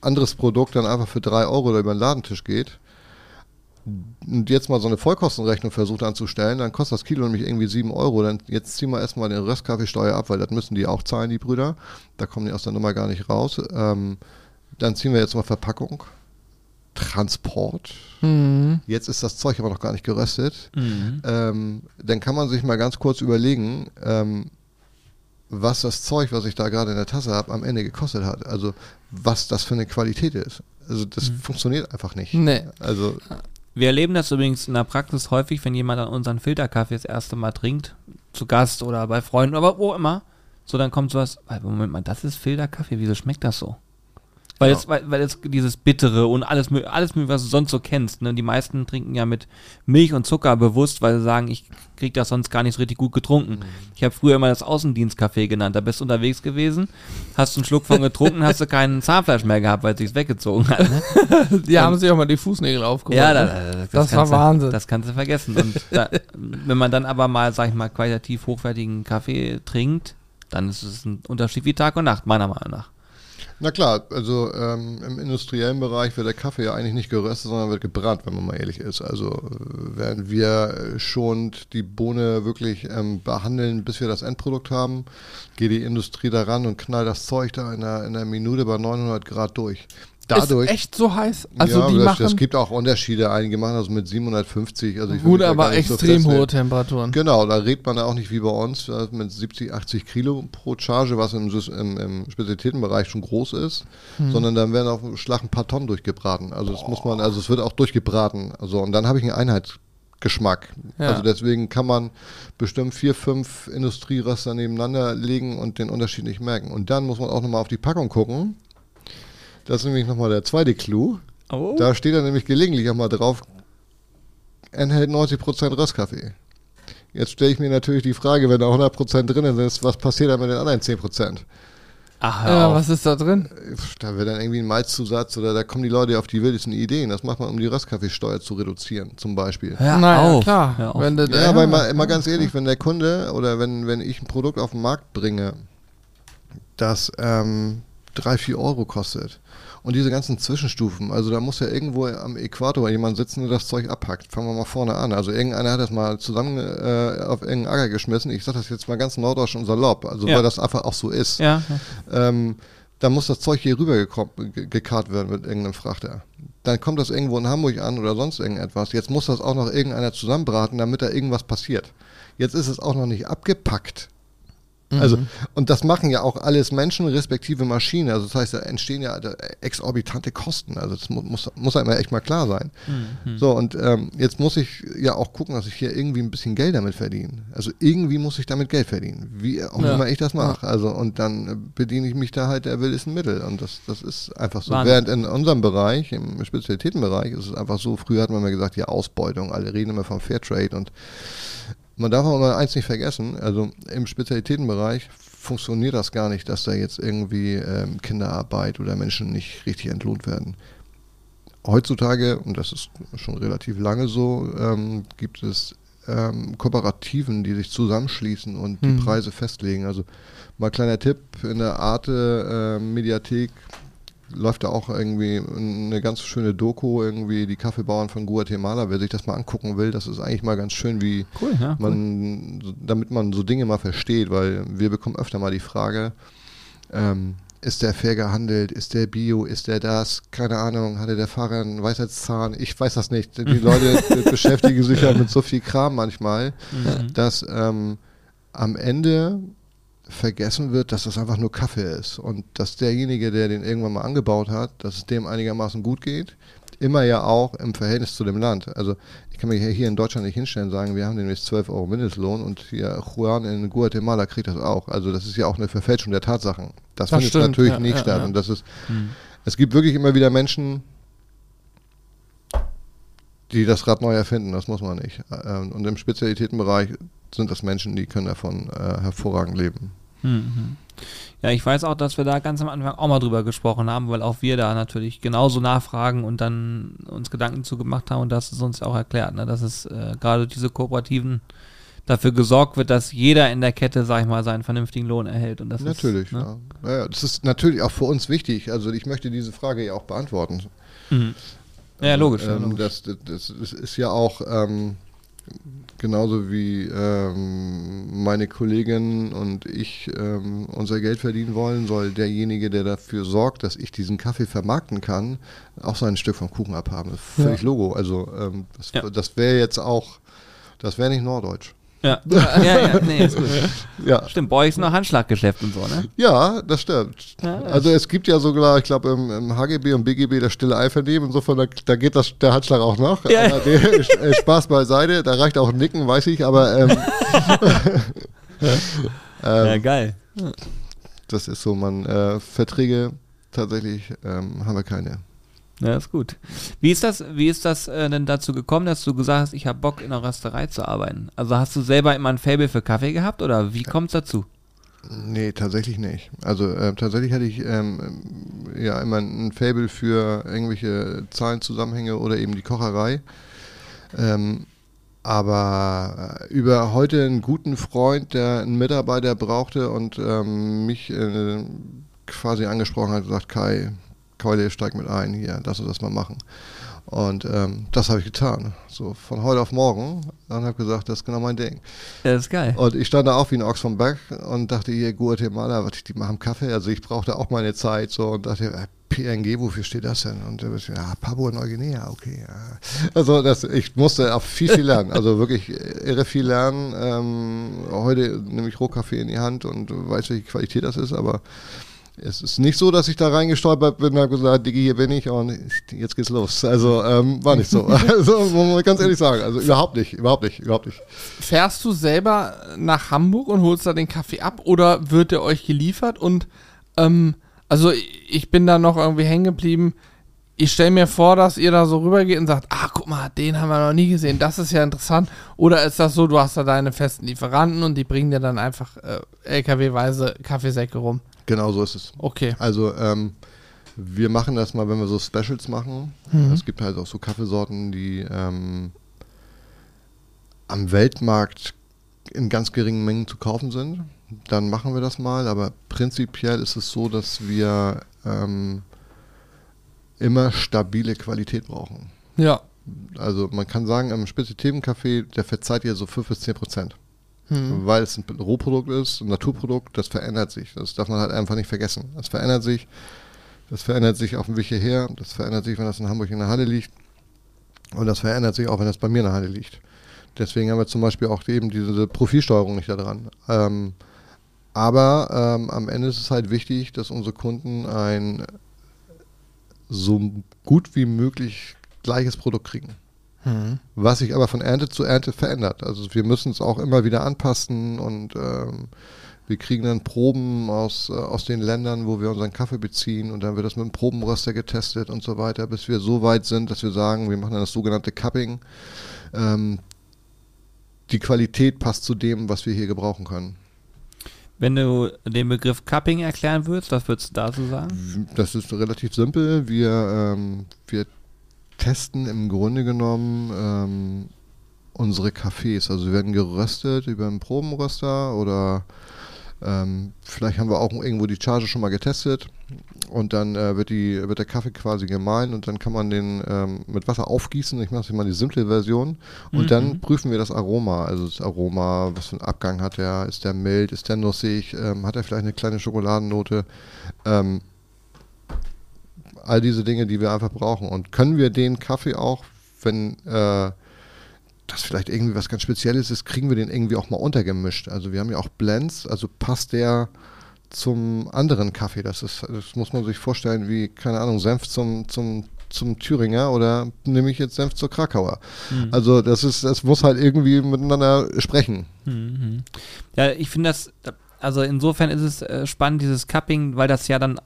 anderes Produkt dann einfach für 3 Euro über den Ladentisch geht und jetzt mal so eine Vollkostenrechnung versucht anzustellen, dann kostet das Kilo nämlich irgendwie 7 Euro. Dann jetzt ziehen wir erstmal den Restkaffeesteuer ab, weil das müssen die auch zahlen, die Brüder. Da kommen die aus der Nummer gar nicht raus. Ähm, dann ziehen wir jetzt mal Verpackung, Transport. Mhm. Jetzt ist das Zeug aber noch gar nicht geröstet. Mhm. Ähm, dann kann man sich mal ganz kurz überlegen, ähm, was das Zeug, was ich da gerade in der Tasse habe, am Ende gekostet hat. Also was das für eine Qualität ist. Also das funktioniert einfach nicht. Nee. Also Wir erleben das übrigens in der Praxis häufig, wenn jemand an unseren Filterkaffee das erste Mal trinkt, zu Gast oder bei Freunden, aber wo immer. So, dann kommt sowas, "Ey, Moment mal, das ist Filterkaffee, wieso schmeckt das so? Weil, jetzt, weil, weil jetzt dieses Bittere und alles, alles, was du sonst so kennst, ne? Die meisten trinken ja mit Milch und Zucker bewusst, weil sie sagen, ich krieg das sonst gar nicht so richtig gut getrunken. Ich habe früher immer das Außendienstkaffee genannt. Da bist du unterwegs gewesen, hast einen Schluck von getrunken, hast du keinen Zahnfleisch mehr gehabt, weil es sich weggezogen hat. Ne? Die haben sich auch mal die Fußnägel aufgeholt. Ja, da, ne? da, das, Das war kannst du- Wahnsinn. Das kannst du vergessen. Und da, wenn man dann aber mal, sag ich mal, qualitativ hochwertigen Kaffee trinkt, dann ist es ein Unterschied wie Tag und Nacht, meiner Meinung nach. Na klar, also ähm, im industriellen Bereich wird der Kaffee ja eigentlich nicht geröstet, sondern wird gebrannt, wenn man mal ehrlich ist. Also äh, während wir schon die Bohne wirklich ähm, behandeln, bis wir das Endprodukt haben, geht die Industrie daran und knallt das Zeug da in einer Minute bei 900 Grad durch. Dadurch, ist echt so heiß. Also ja, die das, machen es gibt auch Unterschiede. Einige machen das mit 750. Also ich gut, aber so extrem festlegen. hohe Temperaturen. Genau, da redet man auch nicht wie bei uns äh, mit 70, 80 Kilo pro Charge, was im, im, im Spezialitätenbereich schon groß ist, Hm. sondern dann werden auf dem Schlag ein paar Tonnen durchgebraten. Also das muss man, also es wird auch durchgebraten. Also und dann habe ich einen Einheitsgeschmack. Ja. Also deswegen kann man bestimmt vier, fünf Industrieröster nebeneinander legen und den Unterschied nicht merken. Und dann muss man auch nochmal auf die Packung gucken. Das ist nämlich nochmal der zweite Clou. Oh. Da steht dann nämlich gelegentlich auch mal drauf, enthält 90% Röstkaffee. Jetzt stelle ich mir natürlich die Frage, wenn da 100% drin ist, was passiert dann mit den anderen 10%? Ach, Ja, was ist da drin? Da wird dann irgendwie ein Malzzusatz oder da kommen die Leute auf die wildesten Ideen. Das macht man, um die Röstkaffeesteuer zu reduzieren, zum Beispiel. Hör naja, auf. klar. Auf. Wenn Ja, aber mal, mal ganz ehrlich, wenn der Kunde oder wenn, wenn ich ein Produkt auf den Markt bringe, das ähm, 3, 4 Euro kostet und diese ganzen Zwischenstufen, also da muss ja irgendwo am Äquator jemand sitzen, der das Zeug abpackt. Fangen wir mal vorne an. Also irgendeiner hat das mal zusammen äh, auf irgendeinen Acker geschmissen. Ich sage das jetzt mal ganz norddeutsch und salopp, also Ja. weil das einfach auch so ist. Ja, Ähm, dann muss das Zeug hier rüber gekarrt werden mit irgendeinem Frachter. Dann kommt das irgendwo in Hamburg an oder sonst irgendetwas. Jetzt muss das auch noch irgendeiner zusammenbraten, damit da irgendwas passiert. Jetzt ist es auch noch nicht abgepackt. Also, und das machen ja auch alles Menschen respektive Maschinen. Also das heißt, da entstehen ja exorbitante Kosten. Also das mu muss, muss einem echt mal klar sein. So, und ähm, jetzt muss ich ja auch gucken, dass ich hier irgendwie ein bisschen Geld damit verdiene. Also irgendwie muss ich damit Geld verdienen. Wie auch Ja. immer ich das mache. Also, und dann äh, bediene ich mich da halt der wildesten Mittel. Und das, das ist einfach so. Wahnsinn. Während in unserem Bereich, im Spezialitätenbereich, ist es einfach so, früher hat man mal gesagt, ja, Ausbeutung, alle reden immer vom Fairtrade und man darf auch mal eins nicht vergessen, also im Spezialitätenbereich funktioniert das gar nicht, dass da jetzt irgendwie ähm, Kinderarbeit oder Menschen nicht richtig entlohnt werden. Heutzutage, und das ist schon relativ lange so, ähm, gibt es ähm, Kooperativen, die sich zusammenschließen und die Mhm. Preise festlegen. Also mal kleiner Tipp, in der Arte äh, Mediathek läuft da auch irgendwie eine ganz schöne Doku, irgendwie die Kaffeebauern von Guatemala. Wer sich das mal angucken will, das ist eigentlich mal ganz schön, wie cool, ja. cool. man, so- damit man so Dinge mal versteht, weil wir bekommen öfter mal die Frage, ähm, ist der fair gehandelt, ist der Bio, ist der das, keine Ahnung, hatte der Fahrer einen Weisheitszahn, ich weiß das nicht. Die Leute beschäftigen sich ja mit so viel Kram manchmal, Mhm. dass ähm, am Ende vergessen wird, dass das einfach nur Kaffee ist und dass derjenige, der den irgendwann mal angebaut hat, dass es dem einigermaßen gut geht, immer ja auch im Verhältnis zu dem Land. Also ich kann mich hier in Deutschland nicht hinstellen und sagen, wir haben nämlich 12 Euro Mindestlohn und hier Juan in Guatemala kriegt das auch. Also das ist ja auch eine Verfälschung der Tatsachen. Das, Das findet stimmt, natürlich ja, nicht ja, statt. ja. Und das ist, Mhm. es gibt wirklich immer wieder Menschen, die das Rad neu erfinden, das muss man nicht. Ähm, Und im Spezialitätenbereich sind das Menschen, die können davon äh, hervorragend leben. Mhm. Ja, ich weiß auch, dass wir da ganz am Anfang auch mal drüber gesprochen haben, weil auch wir da natürlich genauso nachfragen und dann uns Gedanken zu gemacht haben und das ist uns auch erklärt, ne, dass es äh, gerade diese Kooperativen dafür gesorgt wird, dass jeder in der Kette, sag ich mal, seinen vernünftigen Lohn erhält. Und das natürlich, ist, ne? ja. Ja, ja. Das ist natürlich auch für uns wichtig. Also ich möchte diese Frage ja auch beantworten. Mhm. Ja, logisch. ja, Ähm, logisch. das, das, das ist ja auch ähm, genauso wie ähm, meine Kollegin und ich ähm, unser Geld verdienen wollen, soll derjenige, der dafür sorgt, dass ich diesen Kaffee vermarkten kann, auch sein Stück vom Kuchen abhaben. Das ist Ja. völlig Logo. Also ähm, das, Ja. das wäre jetzt auch, das wäre nicht Norddeutsch. Ja, ja, ja, nee, ist gut. Ja. Stimmt, bei euch ist noch Handschlaggeschäft und so, ne? Ja, das stimmt. Ja, das- also es gibt ja sogar, ich glaube im, im HGB und BGB das stille Einvernehmen, insofern da, da geht das, der Handschlag auch noch. Ja. Aber der, äh, Spaß beiseite, da reicht auch ein Nicken, weiß ich, aber ähm, Ja, ähm, geil. das ist so, man äh, Verträge tatsächlich ähm, haben wir keine. Ja, ist gut. Wie ist das, wie ist das äh, denn dazu gekommen, dass du gesagt hast, ich habe Bock in einer Rösterei zu arbeiten? Also hast du selber immer ein Faible für Kaffee gehabt oder wie kommt es dazu? Nee, tatsächlich nicht. Also äh, tatsächlich hatte ich ähm, ja immer ein Fable für irgendwelche Zahlenzusammenhänge oder eben die Kocherei. Ähm, aber äh, über heute einen guten Freund, der einen Mitarbeiter brauchte und ähm, mich äh, quasi angesprochen hat, gesagt, Kai, Keule, steig mit ein, hier, lass uns das mal machen. Und ähm, das habe ich getan. So von heute auf morgen. Und habe gesagt, das ist genau mein Ding. Das ist geil. Und ich stand da auch wie ein Ochs vom Berg und dachte, hier, Guatemala, was, die machen Kaffee. Also ich brauchte auch meine Zeit so und dachte, äh, PNG, wofür steht das denn? Und der ja, Papua Neuguinea, okay. Ja. Also das, ich musste auch viel, viel lernen. Also wirklich irre viel lernen. Ähm, heute nehme ich Rohkaffee in die Hand und weiß, welche Qualität das ist, aber es ist nicht so, dass ich da reingestolpert bin und habe gesagt, Digi, hier bin ich und jetzt geht's los. Also ähm, war nicht so. Also muss man ganz ehrlich sagen. Also überhaupt nicht, überhaupt nicht, überhaupt nicht. Fährst du selber nach Hamburg und holst da den Kaffee ab oder wird der euch geliefert? Und ähm, also ich bin da noch irgendwie hängen geblieben. Ich stelle mir vor, dass ihr da so rübergeht und sagt, ah, guck mal, den haben wir noch nie gesehen, das ist ja interessant. Oder ist das so, du hast da deine festen Lieferanten und die bringen dir dann einfach äh, LKW-weise Kaffeesäcke rum? Genau so ist es. Okay. Also ähm, wir machen das mal, wenn wir so Specials machen. Mhm. Es gibt halt auch so Kaffeesorten, die ähm, am Weltmarkt in ganz geringen Mengen zu kaufen sind. Dann machen wir das mal, aber prinzipiell ist es so, dass wir ähm, immer stabile Qualität brauchen. Ja. Also man kann sagen, am Spezialitätenkaffee, der verzeiht ja so 5 bis 10 Prozent. Hm. Weil es ein Rohprodukt ist, ein Naturprodukt, das verändert sich. Das darf man halt einfach nicht vergessen. Das verändert sich. Das verändert sich auf dem Weg hierher. Das verändert sich, wenn das in Hamburg in der Halle liegt. Und das verändert sich auch, wenn das bei mir in der Halle liegt. Deswegen haben wir zum Beispiel auch eben diese Profilsteuerung nicht da dran. Ähm, aber ähm, am Ende ist es halt wichtig, dass unsere Kunden ein so gut wie möglich gleiches Produkt kriegen. Hm. Was sich aber von Ernte zu Ernte verändert. Also wir müssen es auch immer wieder anpassen und ähm, wir kriegen dann Proben aus, äh, aus den Ländern, wo wir unseren Kaffee beziehen und dann wird das mit dem Probenröster getestet und so weiter, bis wir so weit sind, dass wir sagen, wir machen dann das sogenannte Cupping. Ähm, die Qualität passt zu dem, was wir hier gebrauchen können. Wenn du den Begriff Cupping erklären würdest, was würdest du dazu sagen? Das ist relativ simpel. Wir, ähm, wir testen im Grunde genommen ähm, unsere Kaffees. Also sie werden geröstet über einen Probenröster oder ähm, vielleicht haben wir auch irgendwo die Charge schon mal getestet und dann äh, wird, die, wird der Kaffee quasi gemahlen und dann kann man den ähm, mit Wasser aufgießen. Ich mache jetzt mal die simple Version und Mhm. dann prüfen wir das Aroma. Also das Aroma, was für einen Abgang hat er? Ist der mild? Ist der nussig? Ähm, hat er vielleicht eine kleine Schokoladennote? Ähm, all diese Dinge, die wir einfach brauchen. Und können wir den Kaffee auch, wenn äh, das vielleicht irgendwie was ganz Spezielles ist, kriegen wir den irgendwie auch mal untergemischt. Also wir haben ja auch Blends, also passt der zum anderen Kaffee. Das ist, das muss man sich vorstellen wie, keine Ahnung, Senf zum, zum, zum Thüringer oder nehme ich jetzt Senf zur Krakauer. Mhm. Also das ist, das muss halt irgendwie miteinander sprechen. Mhm. Ja, ich finde das, also insofern ist es äh, spannend, dieses Cupping, weil das ja dann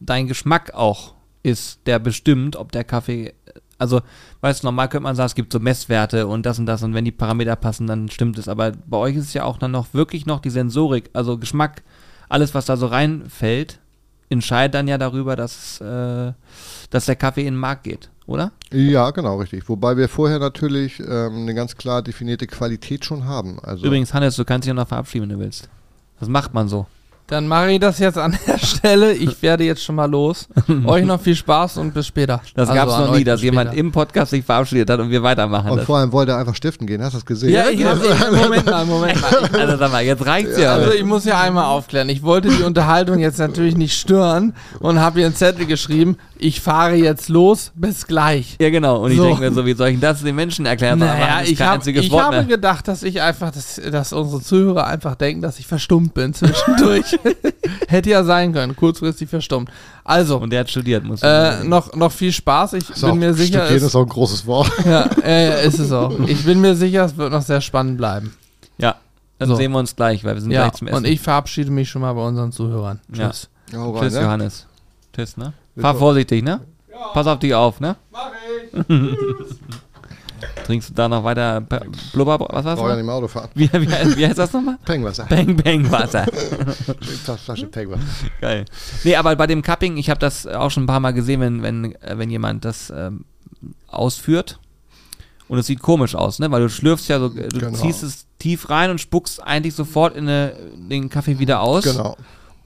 dein Geschmack auch ist, der bestimmt, ob der Kaffee, also, weißt du, normal könnte man sagen, es gibt so Messwerte und das und das und wenn die Parameter passen, dann stimmt es. Aber bei euch ist es ja auch dann noch wirklich noch die Sensorik, also Geschmack, alles, was da so reinfällt, entscheidet dann ja darüber, dass, äh, dass der Kaffee in den Markt geht, oder? Ja, genau, richtig. Wobei wir vorher natürlich ähm, eine ganz klar definierte Qualität schon haben. Also Übrigens, Hannes, du kannst dich auch noch verabschieden, wenn du willst. Das macht man so. Dann mache ich das jetzt an der Stelle. Ich werde jetzt schon mal los. Euch noch viel Spaß und bis später. Das Also gab es an noch nie, dass jemand im Podcast sich verabschiedet hat und wir weitermachen. Und Das- vor allem wollte er einfach stiften gehen, hast du das gesehen? Ja, ich hab, Moment mal, Moment mal. also sag mal, jetzt reicht's ja. Also ich muss ja einmal aufklären. Ich wollte die Unterhaltung jetzt natürlich nicht stören und habe hier einen Zettel geschrieben. Ich fahre jetzt los. Bis gleich. ja, genau. Und ich So. denke mir so, wie soll ich denn das den Menschen erklären? Naja, ist ich, hab, ich habe gedacht, dass ich einfach, dass, dass unsere Zuhörer einfach denken, dass ich verstummt bin zwischendurch. Hätte ja sein können, kurzfristig verstummt. Also, Und der hat studiert, muss äh, noch, noch viel Spaß. Ich Ist auch, bin mir sicher, Studieren es, ist auch ein großes Wort. ja, äh, ist es auch. Ich bin mir sicher, es wird noch sehr spannend bleiben. Ja, dann So. sehen wir uns gleich, weil wir sind Ja, gleich zum Essen. und ich verabschiede mich schon mal bei unseren Zuhörern. Ja. Tschüss. Rein, Tschüss, ne? Johannes. Tschüss, ne? Fahr vorsichtig, ne? Pass auf dich auf, ne? Mach ich. Trinkst du da noch weiter P- Blubber, was war's? Brauch ja nicht mehr Auto fahren. Wie, wie, wie heißt das nochmal? Pengwasser. Bang, bang, Wasser. Flasche Pengwasser. Geil. Nee, aber bei dem Cupping, ich habe das auch schon ein paar Mal gesehen, wenn, wenn, äh, wenn jemand das ähm, ausführt. Und es sieht komisch aus, ne? Weil du schlürfst ja so, äh, du Genau. ziehst es tief rein und spuckst eigentlich sofort in eine, den Kaffee wieder aus. Genau.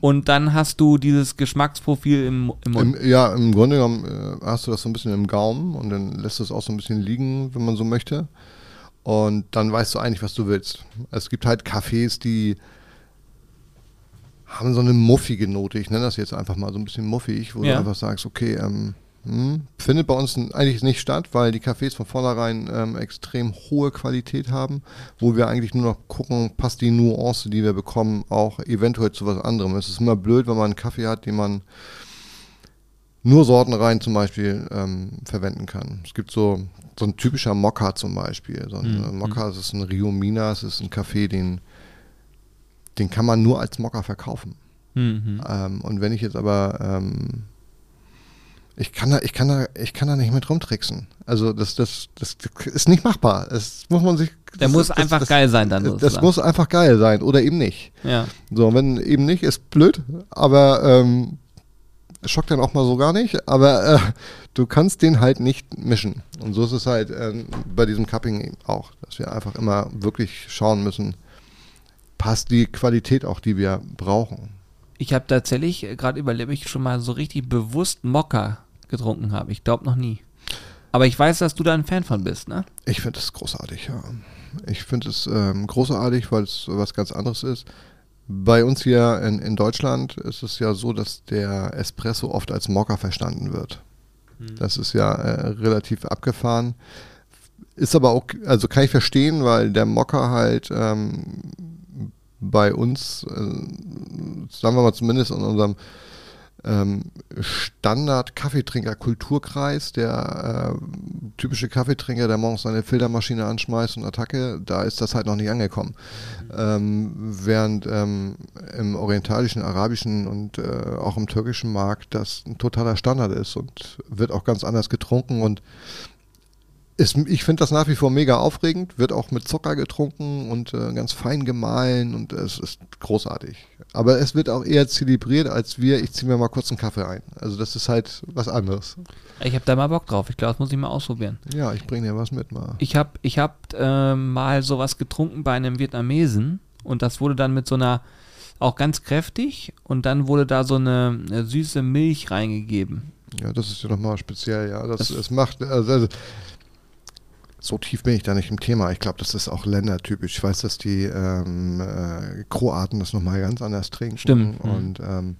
Und dann hast du dieses Geschmacksprofil im, im Mund. Im, ja, im Grunde genommen äh, hast du das so ein bisschen im Gaumen und dann lässt du es auch so ein bisschen liegen, wenn man so möchte. Und dann weißt du eigentlich, was du willst. Es gibt halt Kaffees, die haben so eine muffige Note. Ich nenne das jetzt einfach mal so ein bisschen muffig, wo Ja. du einfach sagst, okay, ähm, hm, findet bei uns eigentlich nicht statt, weil die Cafés von vornherein ähm, extrem hohe Qualität haben, wo wir eigentlich nur noch gucken, passt die Nuance, die wir bekommen, auch eventuell zu was anderem. Es ist immer blöd, wenn man einen Kaffee hat, den man nur Sortenreihen zum Beispiel ähm, verwenden kann. Es gibt so, so ein typischer Mokka zum Beispiel. So ein Mhm. äh, Mokka, das ist ein Rio Mina, es ist ein Kaffee, den, den kann man nur als Mokka verkaufen. Mhm. Ähm, und wenn ich jetzt aber, ähm, ich kann da, ich kann da, ich kann da nicht mit rumtricksen. Also das, das, das ist nicht machbar. Das muss man sich Der muss einfach das, geil sein dann Das sozusagen. muss einfach geil sein oder eben nicht. Ja. So, wenn eben nicht, ist blöd, aber ähm, schockt dann auch mal so gar nicht, aber äh, du kannst den halt nicht mischen. Und so ist es halt ähm, bei diesem Cupping eben auch, dass wir einfach immer wirklich schauen müssen, passt die Qualität auch, die wir brauchen. Ich habe tatsächlich äh, gerade überlebt, ich schon mal so richtig bewusst Mokka getrunken habe. Ich glaube noch nie. Aber ich weiß, dass du da ein Fan von bist, ne? Ich finde es großartig, ja. Ich finde es ähm, großartig, weil es was ganz anderes ist. Bei uns hier in, in Deutschland ist es ja so, dass der Espresso oft als Mokka verstanden wird. Das ist ja äh, relativ abgefahren. Ist aber auch, also kann ich verstehen, weil der Mokka halt ähm, bei uns, äh, sagen wir mal zumindest in unserem ähm, Standard-Kaffeetrinker-Kulturkreis, der äh, typische Kaffeetrinker, der morgens seine Filtermaschine anschmeißt und Attacke, da ist das halt noch nicht angekommen. Ähm, während ähm, im orientalischen, arabischen und äh, auch im türkischen Markt das ein totaler Standard ist und wird auch ganz anders getrunken und ist, ich finde das nach wie vor mega aufregend, wird auch mit Zucker getrunken und äh, ganz fein gemahlen und es ist großartig. Aber es wird auch eher zelebriert, als wir, ich ziehe mir mal kurz einen Kaffee ein. Also das ist halt was anderes. Ich habe da mal Bock drauf. Ich glaube, das muss ich mal ausprobieren. Ja, ich bringe dir was mit mal. Ich habe ich hab, äh, mal sowas getrunken bei einem Vietnamesen und das wurde dann mit so einer, auch ganz kräftig und dann wurde da so eine, eine süße Milch reingegeben. Ja, das ist ja nochmal speziell, ja. Das, Das- es macht, also, also, so tief bin ich da nicht im Thema. Ich glaube, das ist auch ländertypisch. Ich weiß, dass die ähm, äh, Kroaten das nochmal ganz anders trinken. Stimmt, mhm. Und ähm,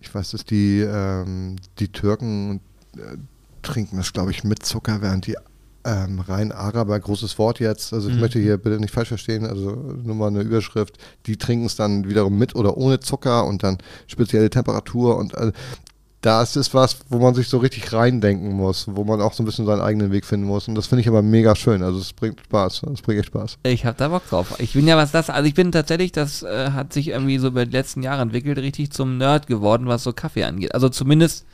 ich weiß, dass die, ähm, die Türken äh, trinken das, glaube ich, mit Zucker, während die ähm, rein Araber, großes Wort jetzt, also ich Mhm. möchte hier bitte nicht falsch verstehen, also nur mal eine Überschrift, die trinken es dann wiederum mit oder ohne Zucker und dann spezielle Temperatur und äh, das ist was, wo man sich so richtig reindenken muss, wo man auch so ein bisschen seinen eigenen Weg finden muss. Und das finde ich aber mega schön. Also es bringt Spaß. Es bringt echt Spaß. Ich habe da Bock drauf. Ich bin ja, was das, also ich bin tatsächlich, das äh, hat sich irgendwie so über die letzten Jahre entwickelt, richtig zum Nerd geworden, was so Kaffee angeht. Also zumindest,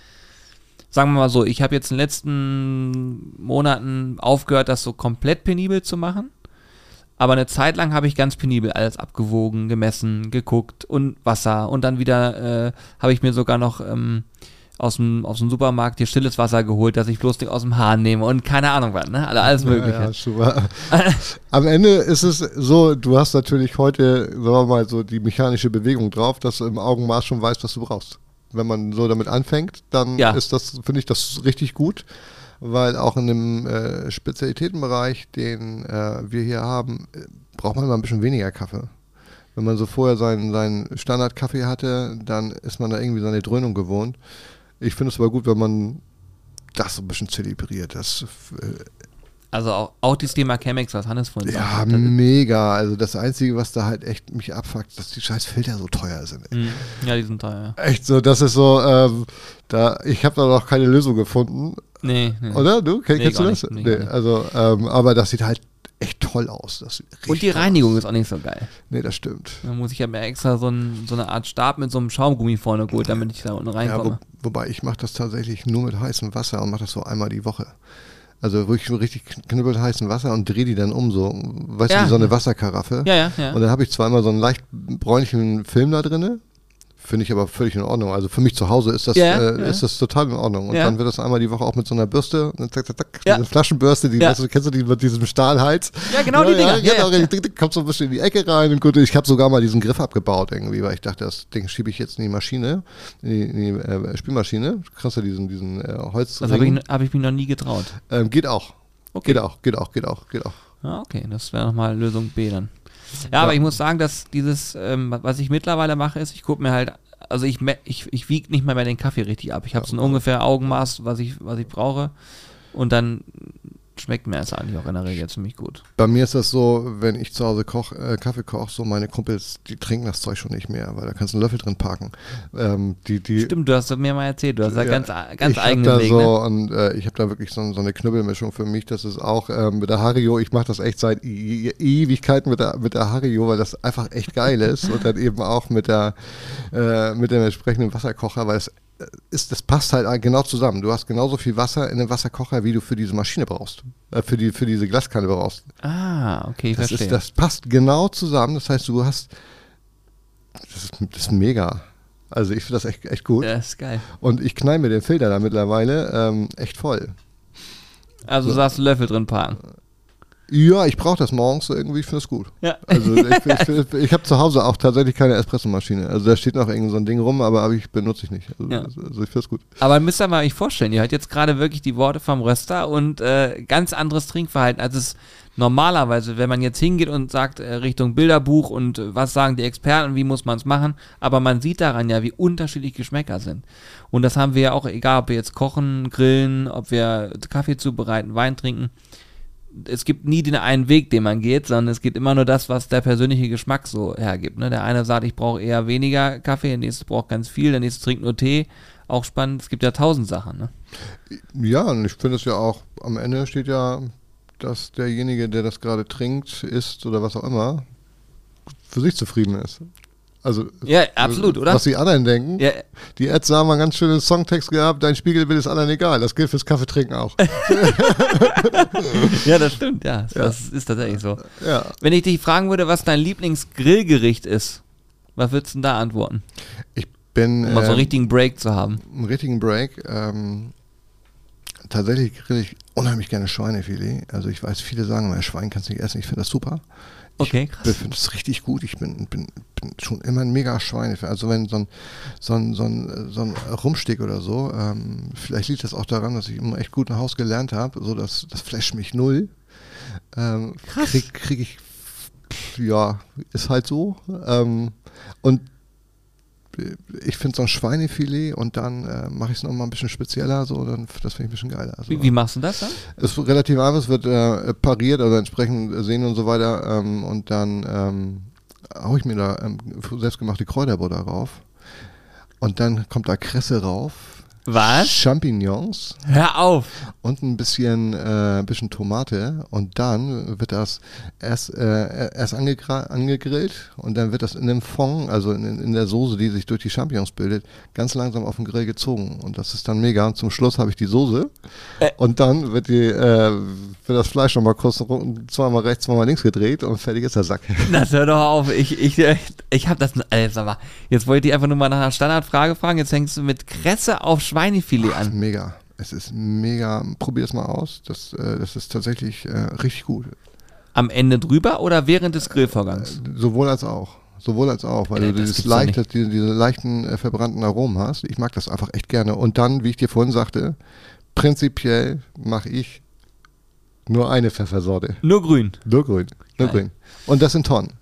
sagen wir mal so, ich habe jetzt in den letzten Monaten aufgehört, das so komplett penibel zu machen. Aber eine Zeit lang habe ich ganz penibel alles abgewogen, gemessen, geguckt und Wasser. Und dann wieder äh, habe ich mir sogar noch ähm, aus, dem, aus dem Supermarkt hier stilles Wasser geholt, dass ich bloß nicht aus dem Hahn nehme und keine Ahnung was, ne? Also alles Mögliche. Ja, ja. Am Ende ist es so, du hast natürlich heute, sagen wir mal, so die mechanische Bewegung drauf, dass du im Augenmaß schon weißt, was du brauchst. Wenn man so damit anfängt, dann Ja. ist das, finde ich, das richtig gut. Weil auch in dem äh, Spezialitätenbereich, den äh, wir hier haben, braucht man mal ein bisschen weniger Kaffee. Wenn man so vorher seinen, seinen Standardkaffee hatte, dann ist man da irgendwie seine Dröhnung gewohnt. Ich finde es aber gut, wenn man das so ein bisschen zelebriert. Das äh, Also auch, auch das Thema Chemex, was Hannes vorhin ja, sagte. Ist- mega. Also das Einzige, was da halt echt mich abfuckt, dass die scheiß Filter so teuer sind. ey. Mhm. Ja, die sind teuer. Echt so, das ist so, ähm, da, ich habe da noch keine Lösung gefunden. Nee, nee. Oder? Du? Kenn, Nee, kennst du das? nicht. Nee, Nee, also, ähm, aber das sieht halt echt toll aus. Und die Reinigung ist auch nicht so geil. Nee, das stimmt. Da muss ich ja mir extra so, ein, so eine Art Stab mit so einem Schaumgummi vorne geholt, damit ich da unten Ja, wo, reinkomme. wobei ich mache das tatsächlich nur mit heißem Wasser und mache das so einmal die Woche. Also wirklich so richtig knüppelt heißen Wasser und drehe die dann um so. Weißt Ja. du, wie so eine Wasserkaraffe. Ja, ja, ja. Und dann habe ich zweimal so einen leicht bräunlichen Film da drinne. Finde ich aber völlig in Ordnung. Also für mich zu Hause ist das, Ja, äh, ja. ist das total in Ordnung. Und Ja. dann wird das einmal die Woche auch mit so einer Bürste, ne, zack, zack, zack, eine Flaschenbürste, die, weißt du, kennst du die mit diesem Stahlhals? Ja, genau die Dinger. Ja, genau, ja. Tick, kommt so ein bisschen in die Ecke rein und gut, ich habe sogar mal diesen Griff abgebaut irgendwie, weil ich dachte, das Ding schiebe ich jetzt in die Maschine, in die, in die äh, Spülmaschine. Du kriegst ja diesen, diesen äh, Holz. Das habe ich, hab ich mir noch nie getraut. ähm, geht auch. Okay. Geht auch, geht auch, geht auch, geht auch. Ja, okay, das wäre nochmal Lösung B dann. Ja, aber ich muss sagen, dass dieses, ähm, was ich mittlerweile mache, ist, ich gucke mir halt, also ich, ich, ich wiege nicht mal mehr den Kaffee richtig ab. Ich habe so ein ungefähr Augenmaß, was ich, was ich brauche. Und dann schmeckt mir das eigentlich auch in der Regel ziemlich gut. Bei mir ist das so, wenn ich zu Hause koch, äh, Kaffee koche, so meine Kumpels, die trinken das Zeug schon nicht mehr, weil da kannst du einen Löffel drin parken. Ähm, die, die, Stimmt, du hast mir mal erzählt, du hast da Ja, ganz, ganz ich hab eigenen da Weg. so, Ne? und äh, ich habe da wirklich so, so eine Knüppelmischung für mich. Das ist auch ähm, mit der Hario. Ich mache das echt seit e Ewigkeiten mit der, mit der Hario, weil das einfach echt geil ist. Und dann eben auch mit der äh, mit dem entsprechenden Wasserkocher, weil es ist, das passt halt genau zusammen. Du hast genauso viel Wasser in dem Wasserkocher, wie du für diese Maschine brauchst. Äh, für, die, für diese Glaskanne brauchst. Ah, okay, ich Das, verstehe. ist, das passt genau zusammen. Das heißt, du hast. Das ist, das ist mega. Also ich finde das echt, echt gut. das ist geil. Und ich knall mir den Filter da mittlerweile ähm, echt voll. Also du sagst Löffel drin parken. Ja, ich brauche das morgens irgendwie, ich finde das gut. Ja. Also ich, ich, ich habe zu Hause auch tatsächlich keine Espressomaschine. Also da steht noch irgend so ein Ding rum, aber, aber ich benutze ich nicht. Also, Ja. also ich finde das gut. Aber müsst ihr mal euch vorstellen, ihr hört jetzt gerade wirklich die Worte vom Röster und äh, ganz anderes Trinkverhalten, als es normalerweise, wenn man jetzt hingeht und sagt äh, Richtung Bilderbuch und äh, was sagen die Experten, wie muss man es machen, aber man sieht daran ja, wie unterschiedlich Geschmäcker sind. Und das haben wir ja auch, egal ob wir jetzt kochen, grillen, ob wir Kaffee zubereiten, Wein trinken. Es gibt nie den einen Weg, den man geht, sondern es geht immer nur das, was der persönliche Geschmack so hergibt. Ne? Der eine sagt, ich brauche eher weniger Kaffee, der nächste braucht ganz viel, der nächste trinkt nur Tee. Auch spannend, es gibt ja tausend Sachen. Ne? Ja, und ich finde es ja auch, am Ende steht ja, dass derjenige, der das gerade trinkt, isst oder was auch immer, für sich zufrieden ist. Also, Ja, absolut, oder? Was die anderen denken. Ja, Die Ads haben einen ganz schönen Songtext gehabt, dein Spiegelbild ist anderen egal. Das gilt fürs Kaffeetrinken auch. ja, das stimmt, ja. Das ist tatsächlich so. ja. Wenn ich dich fragen würde, was dein Lieblingsgrillgericht ist, was würdest du denn da antworten? Ich bin Um mal so einen ähm, richtigen Break zu haben. einen richtigen Break. Ähm, tatsächlich grill ich unheimlich gerne Schweinefilet. Also ich weiß, viele sagen, immer, Schwein kannst du nicht essen. Ich finde das super. Okay, Ich finde das richtig gut. Ich bin, bin, bin schon immer ein mega Schweinefan. Also wenn so ein, so ein, so ein, so ein Rumstick oder so, ähm, vielleicht liegt das auch daran, dass ich immer echt gut nach Hause gelernt habe, so dass das flasht mich null. Ähm, Krass. Krieg, krieg ich, ja, ist halt so. Ähm, und ich finde so ein Schweinefilet und dann äh, mache ich es nochmal ein bisschen spezieller, so, dann, das finde ich ein bisschen geiler. Also, Wie, wie machst du das dann? es ist relativ einfach, es wird äh, pariert, also entsprechend sehen und so weiter. Ähm, und dann ähm, haue ich mir da ähm, selbstgemachte Kräuterbutter rauf. Und dann kommt da Kresse rauf. Was? Champignons Hör auf! und ein bisschen, äh, ein bisschen Tomate. Und dann wird das erst, äh, erst angegrillt und dann wird das in dem Fond, also in, in der Soße, die sich durch die Champignons bildet, ganz langsam auf den Grill gezogen. Und das ist dann mega. Und zum Schluss habe ich die Soße. Äh. Und dann wird, die, äh, wird das Fleisch nochmal kurz zweimal rechts, zweimal links gedreht und fertig ist der Sack. Das hör doch auf. Ich, ich, ich habe das. Äh, sag mal, jetzt wollte ich einfach nur mal nach einer Standardfrage fragen. Jetzt hängst du mit Kresse auf Schweinefilet ist an. mega. Es ist mega. Probier es mal aus. Das, äh, das ist tatsächlich äh, richtig gut. Am Ende drüber oder während des Grillvorgangs? Sowohl als auch. Sowohl als auch, weil Ja, du dieses leichte, diese, diese leichten äh, verbrannten Aromen hast. Ich mag das einfach echt gerne. Und dann, wie ich dir vorhin sagte, prinzipiell mache ich nur eine Pfeffersorte. Nur grün. Nur grün. Nur grün. Und das in Tonnen.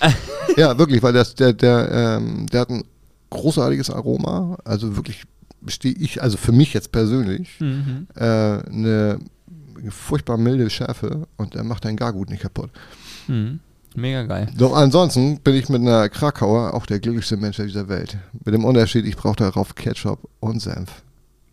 ja, wirklich, weil das, der, der, ähm, der hat ein großartiges Aroma. Also wirklich stehe ich, also für mich jetzt persönlich, Mhm. äh, eine furchtbar milde Schärfe und der macht dein Gargut nicht kaputt. Mhm. Mega geil. Doch ansonsten bin ich mit einer Krakauer auch der glücklichste Mensch dieser Welt. Mit dem Unterschied, ich brauche darauf Ketchup und Senf.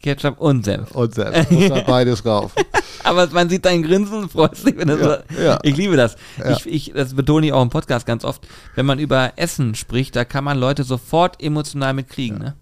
Ketchup und Senf. Und Senf. Muss da beides rauf. Aber man sieht dein Grinsen und freut sich, wenn das Ja, so. ja. Ich liebe das. Ja. Ich, ich, das betone ich auch im Podcast ganz oft. Wenn man über Essen spricht, da kann man Leute sofort emotional mitkriegen. Ne?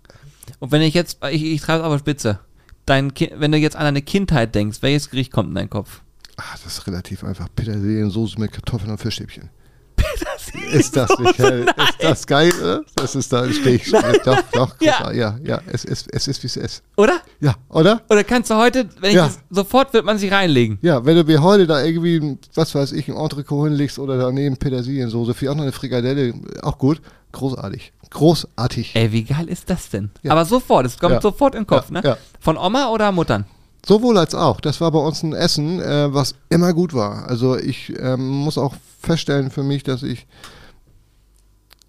Und wenn ich jetzt, ich, ich treibe es auf die Spitze. Dein Ki wenn du jetzt an deine Kindheit denkst, welches Gericht kommt in deinen Kopf? Ah, das ist relativ einfach. Petersiliensoße mit Kartoffeln und Fischstäbchen. Ist das nicht hell? Ist das geil? oder? Das ist da, stehe ich. Doch, doch, Ja. ja, ja. Es ist, es ist, wie es ist. Oder? Ja, oder? Oder kannst du heute, wenn ich Ja. das, sofort wird man sich reinlegen. Ja, wenn du mir heute da irgendwie, was weiß ich, ein Entrecot hinlegst oder daneben Petersiliensoße, vielleicht auch noch eine Frikadelle, auch gut. Großartig. Großartig. Ey, wie geil ist das denn? Ja. Aber sofort, es kommt Ja. sofort in den Kopf, Ja, ne? Von Oma oder Muttern? Sowohl als auch. Das war bei uns ein Essen, äh, was immer gut war. Also ich ähm, muss auch feststellen für mich, dass ich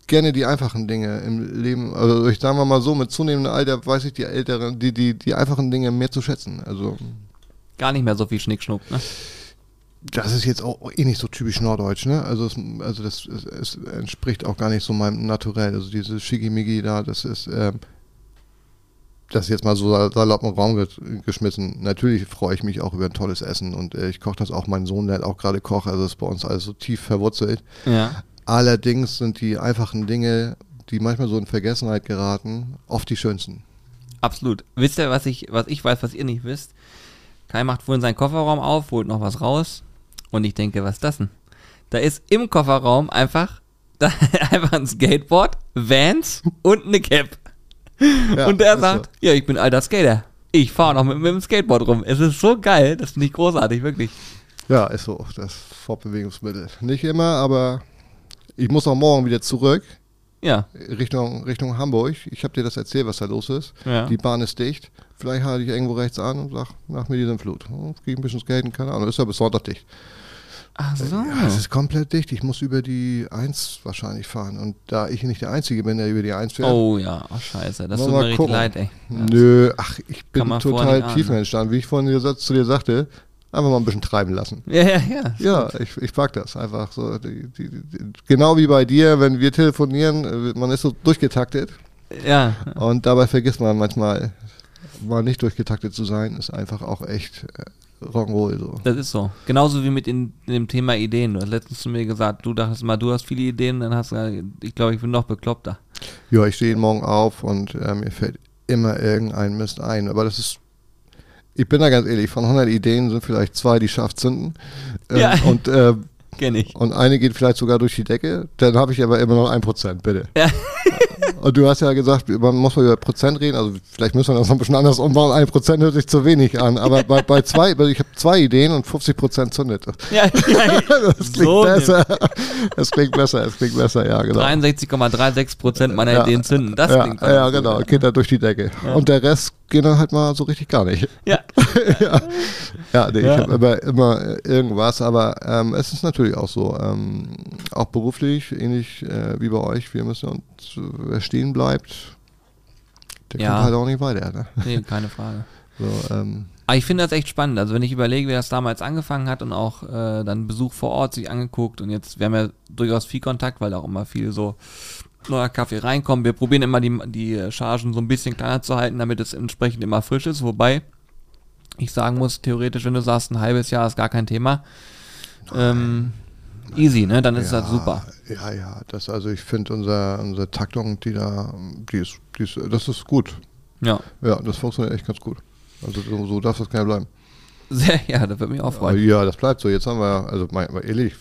gerne die einfachen Dinge im Leben, also ich sagen wir mal so, mit zunehmendem Alter weiß ich die älteren, die, die, die einfachen Dinge mehr zu schätzen. Also Gar nicht mehr so viel Schnickschnuck, ne? Das ist jetzt auch eh nicht so typisch norddeutsch, ne? Also es, also das es, es entspricht auch gar nicht so meinem Naturell. Also dieses Schickimicki da, das ist ähm, das jetzt mal so salopp im Raum ge geschmissen. Natürlich freue ich mich auch über ein tolles Essen und äh, ich koche das auch. Mein Sohn lernt auch gerade Koch, also ist bei uns alles so tief verwurzelt. Ja. Allerdings sind die einfachen Dinge, die manchmal so in Vergessenheit geraten, oft die schönsten. Absolut. Wisst ihr, was ich, was ich weiß, was ihr nicht wisst? Kai macht vorhin seinen Kofferraum auf, holt noch was raus. Und ich denke, was ist das denn? Da ist im Kofferraum einfach, da, einfach ein Skateboard, Vans und eine Cap. Ja, und er ist sagt, ja, ich bin alter Skater. Ich fahre noch mit, mit dem Skateboard rum. Es ist so geil, das finde ich großartig, wirklich. So. Ja, ist so. Das Fortbewegungsmittel. Nicht immer, aber ich muss auch morgen wieder zurück. Ja. Richtung, Richtung Hamburg. Ich habe dir das erzählt, was da los ist. Ja. Die Bahn ist dicht. Vielleicht halte ich irgendwo rechts an und sag, nach mir diesen Flut. Hm, Krieg ein bisschen skaten, keine Ahnung. Ist ja bis Sonntag dicht. Ach so. Ja, es ist komplett dicht. Ich muss über die 1 wahrscheinlich fahren. Und da ich nicht der Einzige bin, der über die 1 fährt. Oh ja, oh scheiße, das tut mir richtig leid, ey. Ja. Nö, ach, ich bin total tiefenentspannt. entstanden. Wie ich vorhin zu dir sagte, einfach mal ein bisschen treiben lassen. Ja, ja, ja. Ja, ich, ich mag das einfach so. Die, die, die, genau wie bei dir, wenn wir telefonieren, äh, man ist so durchgetaktet Ja, und dabei vergisst man manchmal, mal nicht durchgetaktet zu sein, ist einfach auch echt äh, Rock'n'Roll so. das ist so. Genauso wie mit in, in dem Thema Ideen. Du hast letztens zu mir gesagt, du dachtest mal, du hast viele Ideen, dann hast du, gesagt, ich glaube, ich bin noch bekloppter. Ja, ich stehe jeden Morgen auf und äh, mir fällt immer irgendein Mist ein. Aber das ist, ich bin da ganz ehrlich, von 100 Ideen sind vielleicht zwei, die scharf zünden. Ähm, Ja. Und, äh, Kenn ich. und eine geht vielleicht sogar durch die Decke. Dann habe ich aber immer noch ein Prozent, bitte. Ja. Und du hast ja gesagt, man muss mal über Prozent reden. Also vielleicht müssen wir das noch ein bisschen anders umbauen. Ein Prozent hört sich zu wenig an. Aber bei, bei zwei, ich habe zwei Ideen und 50 Prozent zündet. Ja, ja, Das klingt So besser. Das klingt besser, das klingt besser, ja, genau. 63,36 Prozent meiner Ja. Ideen zünden. Das ja, klingt ja, gut, genau, geht da durch die Decke. Und der Rest geht dann halt mal so richtig gar nicht. Ja. Ja, nee, Ja. ich habe immer, immer irgendwas, aber ähm, es ist natürlich auch so, ähm, auch beruflich, ähnlich äh, wie bei euch, wir müssen uns, äh, wer stehen bleibt, der Ja. kommt halt auch nicht weiter. Ne? Nee, keine Frage. So, ähm, Aber ich finde das echt spannend. Also wenn ich überlege, wer das damals angefangen hat und auch äh, dann Besuch vor Ort sich angeguckt und jetzt, wir haben ja durchaus viel Kontakt, weil auch immer viel so neuer Kaffee reinkommt. Wir probieren immer die, die Chargen so ein bisschen kleiner zu halten, damit es entsprechend immer frisch ist. Wobei ich sagen muss, theoretisch, wenn du sagst, ein halbes Jahr ist gar kein Thema, ähm, easy, ne? Dann ist ja, das super. Ja, ja, das, also ich finde unser, unsere Taktung, die da, die ist, die ist, das ist gut. Ja. Ja, das funktioniert echt ganz gut. Also so, so darf das gerne bleiben. Sehr, ja, das würde mich auch freuen. ja, das bleibt so. Jetzt haben wir, also mal, mal ehrlich,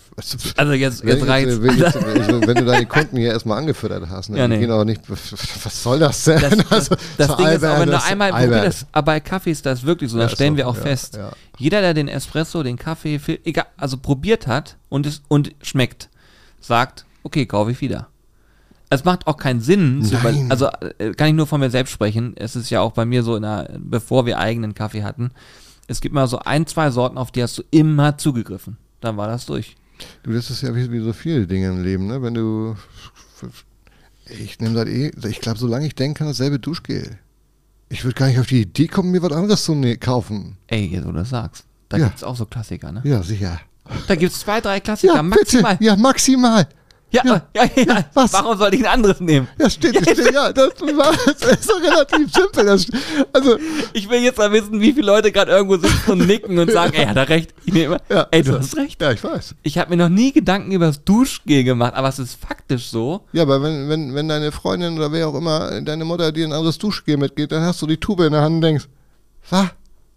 Also jetzt, jetzt reicht's. wenn, jetzt, wenn du deine Kunden hier erstmal angefüttert hast, ne, Ja, die nee. gehen auch nicht, was soll das denn? Das, das, Also, das so Ding ist auch, wenn du das einmal probierst, aber bei Kaffee ist das wirklich so, Ja, da ist stellen so, wir auch ja, fest. ja. Jeder, der den Espresso, den Kaffee, egal, also probiert hat und es und schmeckt, sagt, okay, kaufe ich wieder. Es macht auch keinen Sinn, also äh, kann ich nur von mir selbst sprechen. Es ist ja auch bei mir so, der, bevor wir eigenen Kaffee hatten, es gibt mal so ein, zwei Sorten, auf die hast du immer zugegriffen. Dann war das durch. Du, das ist ja wie, wie so viele Dinge im Leben, ne? Wenn du, ich nehme das eh, ich glaube, solange ich denke, kann dasselbe Duschgel. Ich würde gar nicht auf die Idee kommen, mir was anderes zu ne kaufen. Ey, jetzt wo du das sagst. Da Ja. gibt's auch so Klassiker, ne? Ja, sicher. Da gibt's zwei, drei Klassiker, Ja, maximal. bitte. Ja, maximal. Ja, ja, Ja. ja, was? Warum soll ich ein anderes nehmen? Ja, steht, steht ja, das, war, das ist doch relativ simpel. Das, also, Ich will jetzt mal wissen, wie viele Leute gerade irgendwo sitzen und nicken und sagen, ey, hat er recht. Ich nehme, ja, ey, du so. hast recht. Ja, ich weiß. Ich habe mir noch nie Gedanken über das Duschgel gemacht, aber es ist faktisch so. Ja, aber wenn, wenn, wenn deine Freundin oder wer auch immer, deine Mutter dir ein anderes Duschgel mitgeht, dann hast du die Tube in der Hand und denkst, was?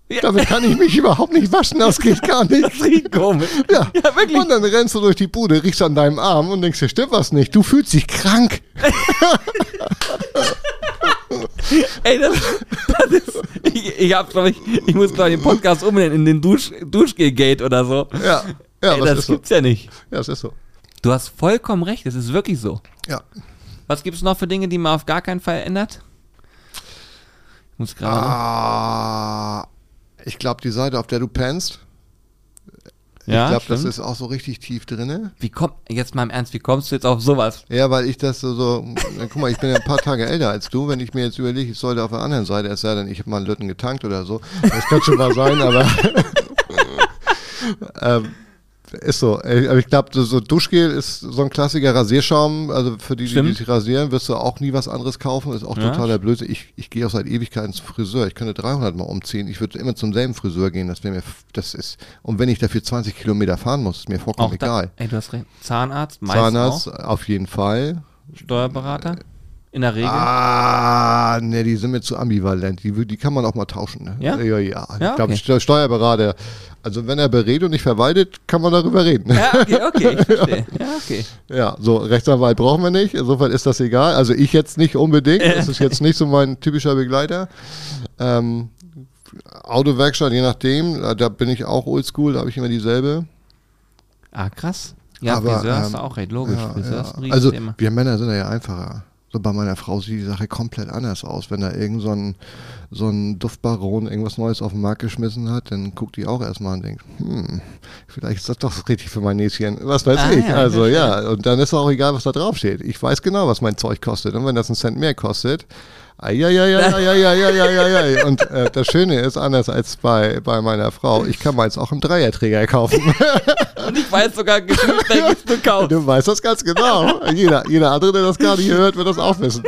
Ja. Damit kann ich mich überhaupt nicht waschen, das geht gar nicht. Das komisch. Ja. Ja, wirklich. Und dann rennst du durch die Bude, riechst an deinem Arm und denkst, hier stimmt was nicht. Du fühlst dich krank. Ey, das, das ist. Ich, ich, hab, glaub ich, ich muss, glaube ich, den Podcast umbenennen in den Dusch, Duschgel-Gate oder so. Ja, ja, ey, was das ist so? gibt's ja nicht. Ja, das ist so. Du hast vollkommen recht, es ist wirklich so. Ja. Was gibt's noch für Dinge, die man auf gar keinen Fall ändert? Ich muss gerade. Ah, ich glaube, die Seite, auf der du pennst, ja, ich glaube, das ist auch so richtig tief drinne. Wie kommt, jetzt mal im Ernst, wie kommst du jetzt auf sowas? Ja, weil ich das so, so guck mal, ich bin ja ein paar Tage älter als du. Wenn ich mir jetzt überlege, ich sollte auf der anderen Seite, es sei denn, ich habe mal einen Lütten getankt oder so. Das kann schon mal sein, aber ähm, ist so. Ey, Aber ich glaube, so, Duschgel ist so ein Klassiker Rasierschaum. Also für die, die Stimmt. sich rasieren, wirst du auch nie was anderes kaufen. Ist auch Ja. totaler Blödsinn. Ich, ich gehe auch seit Ewigkeiten zum Friseur. Ich könnte 300 Mal umziehen. Ich würde immer zum selben Friseur gehen. Das wäre mir, das ist, und wenn ich dafür 20 Kilometer fahren muss, ist mir vollkommen Auch da, egal. ey, du hast recht. Zahnarzt, meistens Zahnarzt auch. auf jeden Fall. Steuerberater. In der Regel. Ah, ne, die sind mir zu ambivalent. Die, die kann man auch mal tauschen. Ne? Ja? Ja, ja. Ja, ich glaube, okay. der Steuerberater, also wenn er berät und nicht verwaltet, kann man darüber reden. Ja, okay, okay, ich verstehe. Ja, okay. Ja, so Rechtsanwalt brauchen wir nicht. Insofern ist das egal. Also ich jetzt nicht unbedingt. Das ist jetzt nicht so mein typischer Begleiter. Ähm, Autowerkstatt, je nachdem, da- bin ich auch oldschool, da habe ich immer dieselbe. Ah, krass. Ja, Aber, Friseur hast ähm, du auch recht, logisch. Ja, ja. ist ein Also wir Männer sind ja einfacher. So bei meiner Frau sieht die Sache komplett anders aus. Wenn da irgend so ein, so ein Duftbaron irgendwas Neues auf den Markt geschmissen hat, dann guckt die auch erstmal und denkt, hm, vielleicht ist das doch richtig für mein Näschen. Was weiß Ah, ich. ja, also ja, und dann ist auch egal, was da drauf steht. Ich weiß genau, was mein Zeug kostet. Und wenn das einen Cent mehr kostet, Eieieiei. Und äh, das Schöne ist, anders als bei, bei meiner Frau, ich kann meins auch im Dreierträger kaufen. Und ich weiß sogar gefühlt, welches du kaufst. Du weißt das ganz genau. Jeder, jeder andere, der das gar nicht hört, wird das auch wissen.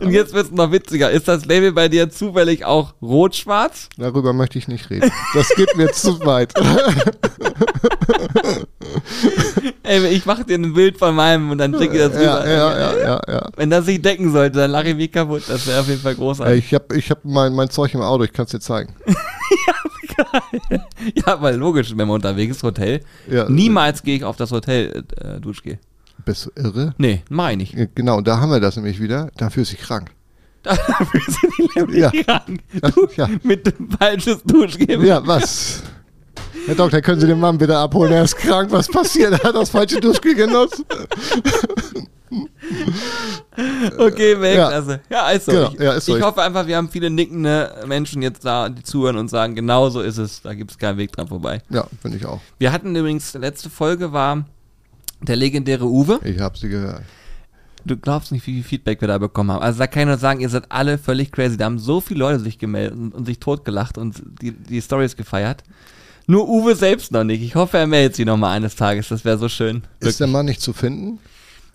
Und jetzt wird es noch witziger. Ist das Label bei dir zufällig auch rot-schwarz? Darüber möchte ich nicht reden. Das geht mir zu weit. Ey, ich mache dir ein Bild von meinem und dann schicke ich das Ja, rüber. ja, ja, ja, ja. Wenn das sich decken sollte, dann lache ich mich kaputt. Das wäre auf jeden Fall großartig. Ich habe ich hab mein, mein Zeug im Auto, ich kann es dir zeigen. Ja, weil logisch, wenn man unterwegs ist, Hotel. Ja, Niemals gehe ich auf das Hotel äh, Duschgel. Bist du irre? Nee, mach ich nicht. Ja, Genau, da haben wir das nämlich wieder. Dafür ist sie krank. Dafür sind die nämlich Ja. krank. Du, ja. mit dem falsches Duschgel. ja, was? Herr Doktor, können Sie den Mann bitte abholen? Er ist krank. Was passiert? Er hat das falsche Duschgel genutzt. Okay, Weltklasse. Ja, ist so. Genau, ich ja, ist so. ich hoffe einfach, wir haben viele nickende Menschen jetzt da, die zuhören und sagen, genau so ist es. Da gibt es keinen Weg dran vorbei. Ja, finde ich auch. Wir hatten übrigens, letzte Folge war der legendäre Uwe. Ich habe sie gehört. Du glaubst nicht, wie viel Feedback wir da bekommen haben. Also da kann ich nur sagen, ihr seid alle völlig crazy. Da haben so viele Leute sich gemeldet und, und sich totgelacht und die, die Stories gefeiert. Nur Uwe selbst noch nicht. Ich hoffe, er meldet sich nochmal eines Tages. Das wäre so schön. Ist der Mann nicht zu finden?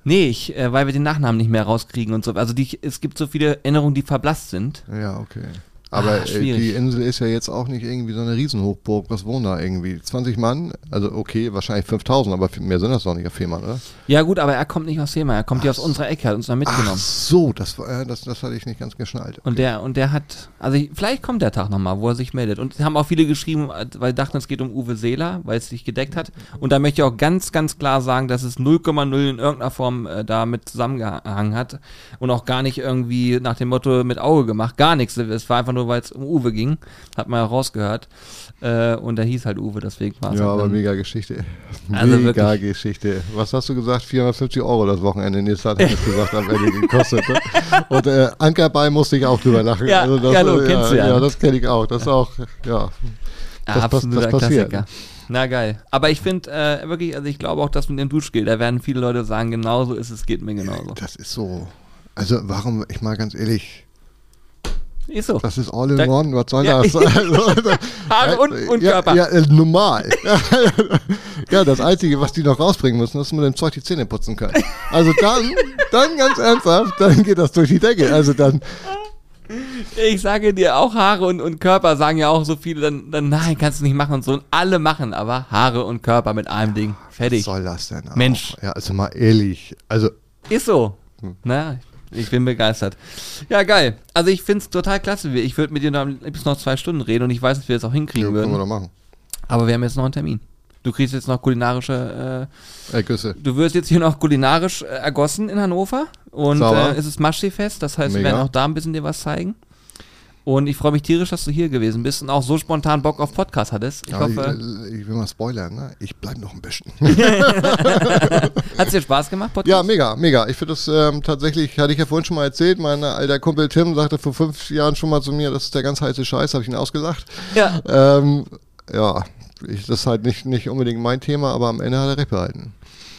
Nee, ich, äh, weil wir den Nachnamen nicht mehr rauskriegen und so. Also die, es gibt so viele Erinnerungen, die verblasst sind. Ja, okay. Aber Ah, äh, die Insel ist ja jetzt auch nicht irgendwie so eine Riesenhochburg. Was wohnen da irgendwie? 20 Mann? Also okay, wahrscheinlich 5000, aber mehr sind das doch nicht auf Fehmarn, oder? Ja gut, aber er kommt nicht aus Thema. Er kommt hier aus unserer Ecke, hat uns da Ach mitgenommen. so, das, war, das, das hatte ich nicht ganz geschnallt. Und der, und der hat, also ich, vielleicht kommt der Tag nochmal, wo er sich meldet. Und haben auch viele geschrieben, weil dachten, es geht um Uwe Seeler, weil es sich gedeckt hat. Und da möchte ich auch ganz, ganz klar sagen, dass es 0,0 in irgendeiner Form äh, damit zusammengehangen hat. Und auch gar nicht irgendwie nach dem Motto mit Auge gemacht. Gar nichts. Es war einfach nur, weil es um Uwe ging. Hat man ja rausgehört. Äh, und der hieß halt Uwe, deswegen war es Ja, auch aber mega Geschichte. Also mega wirklich. Geschichte. Was hast du gesagt? 450 Euro das Wochenende. Nee, das hat er gesagt, am Ende gekostet. Ne? Und äh, Ankerball musste ich auch drüber lachen. Also Ja, das, ja, hallo, äh, kennst du ja. Ja, das kenne ich auch. Das ist auch, ja. Ja, Das pass- absoluter das passiert. Klassiker. Na geil. Aber ich finde äh, wirklich, also ich glaube auch, dass mit dem Duschgel, da werden viele Leute sagen, genauso ist es, geht mir genauso. Das ist so. Also warum, ich mal ganz ehrlich, Ist so. das ist all in Da- one, was soll Ja. das? Also, Haare und, und ja, Körper. Ja, äh, normal. ja, das Einzige, was die noch rausbringen müssen, ist, dass mit dem Zeug die Zähne putzen können. Also dann, dann ganz ernsthaft, dann geht das durch die Decke. Also dann, Ich sage dir, auch Haare und, und Körper sagen ja auch so viele, dann, dann nein, kannst du nicht machen und so. Und alle machen aber Haare und Körper mit einem Ding. was Fertig. soll das denn auch? Mensch. Ja, also mal ehrlich. Also, Ist so. Hm. Na, ich bin begeistert. Ja, geil. Also ich finde es total klasse. Ich würde mit dir noch bis noch zwei Stunden reden und ich weiß, dass wir das auch ja, hinkriegen können wir würden. doch machen. Aber wir haben jetzt noch einen Termin. Du kriegst jetzt noch kulinarische äh, Küsse. Du wirst jetzt hier noch kulinarisch äh, ergossen in Hannover und äh, es ist Maschsee-Fest, das heißt, wir Mega. werden auch da ein bisschen dir was zeigen. Und ich freue mich tierisch, dass du hier gewesen bist und auch so spontan Bock auf Podcast hattest. Ich ich, hoffe, äh, ich will mal spoilern, ne? Ich bleib noch ein bisschen. hat es dir Spaß gemacht, Podcast? Ja, mega, mega. Ich finde das ähm, tatsächlich, hatte ich ja vorhin schon mal erzählt, mein alter Kumpel Tim sagte vor fünf Jahren schon mal zu mir, das ist der ganz heiße Scheiß, habe ich ihn ausgelacht. Ja. Ähm, ja, ich, das ist halt nicht, nicht unbedingt mein Thema, aber am Ende hat er recht behalten.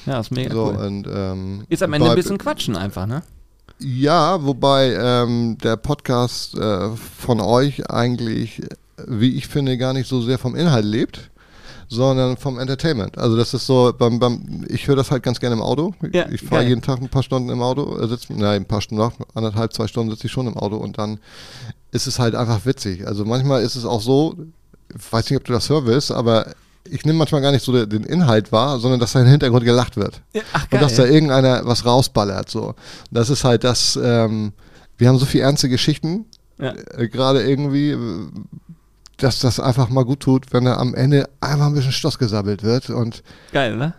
Ja, ist mega so, cool. und, ähm, Ist am Ende ein bisschen quatschen einfach, ne? Ja, wobei ähm, der Podcast äh, von euch eigentlich, wie ich finde, gar nicht so sehr vom Inhalt lebt, sondern vom Entertainment. Also das ist so, beim, beim, ich höre das halt ganz gerne im Auto. Ja, ich fahre jeden Tag ein paar Stunden im Auto, äh, sitz, nein, ein paar Stunden, noch, anderthalb, zwei Stunden sitze ich schon im Auto und dann ist es halt einfach witzig. Also manchmal ist es auch so, ich weiß nicht, ob du das willst, aber ich nehme manchmal gar nicht so den Inhalt wahr, sondern dass da im Hintergrund gelacht wird. Ach, Und dass da irgendeiner was rausballert. So. Das ist halt das, ähm, wir haben so viele ernste Geschichten, Ja. äh, gerade irgendwie, äh, dass das einfach mal gut tut, wenn da am Ende einfach ein bisschen Stoß gesabbelt wird. Und Geil, ne?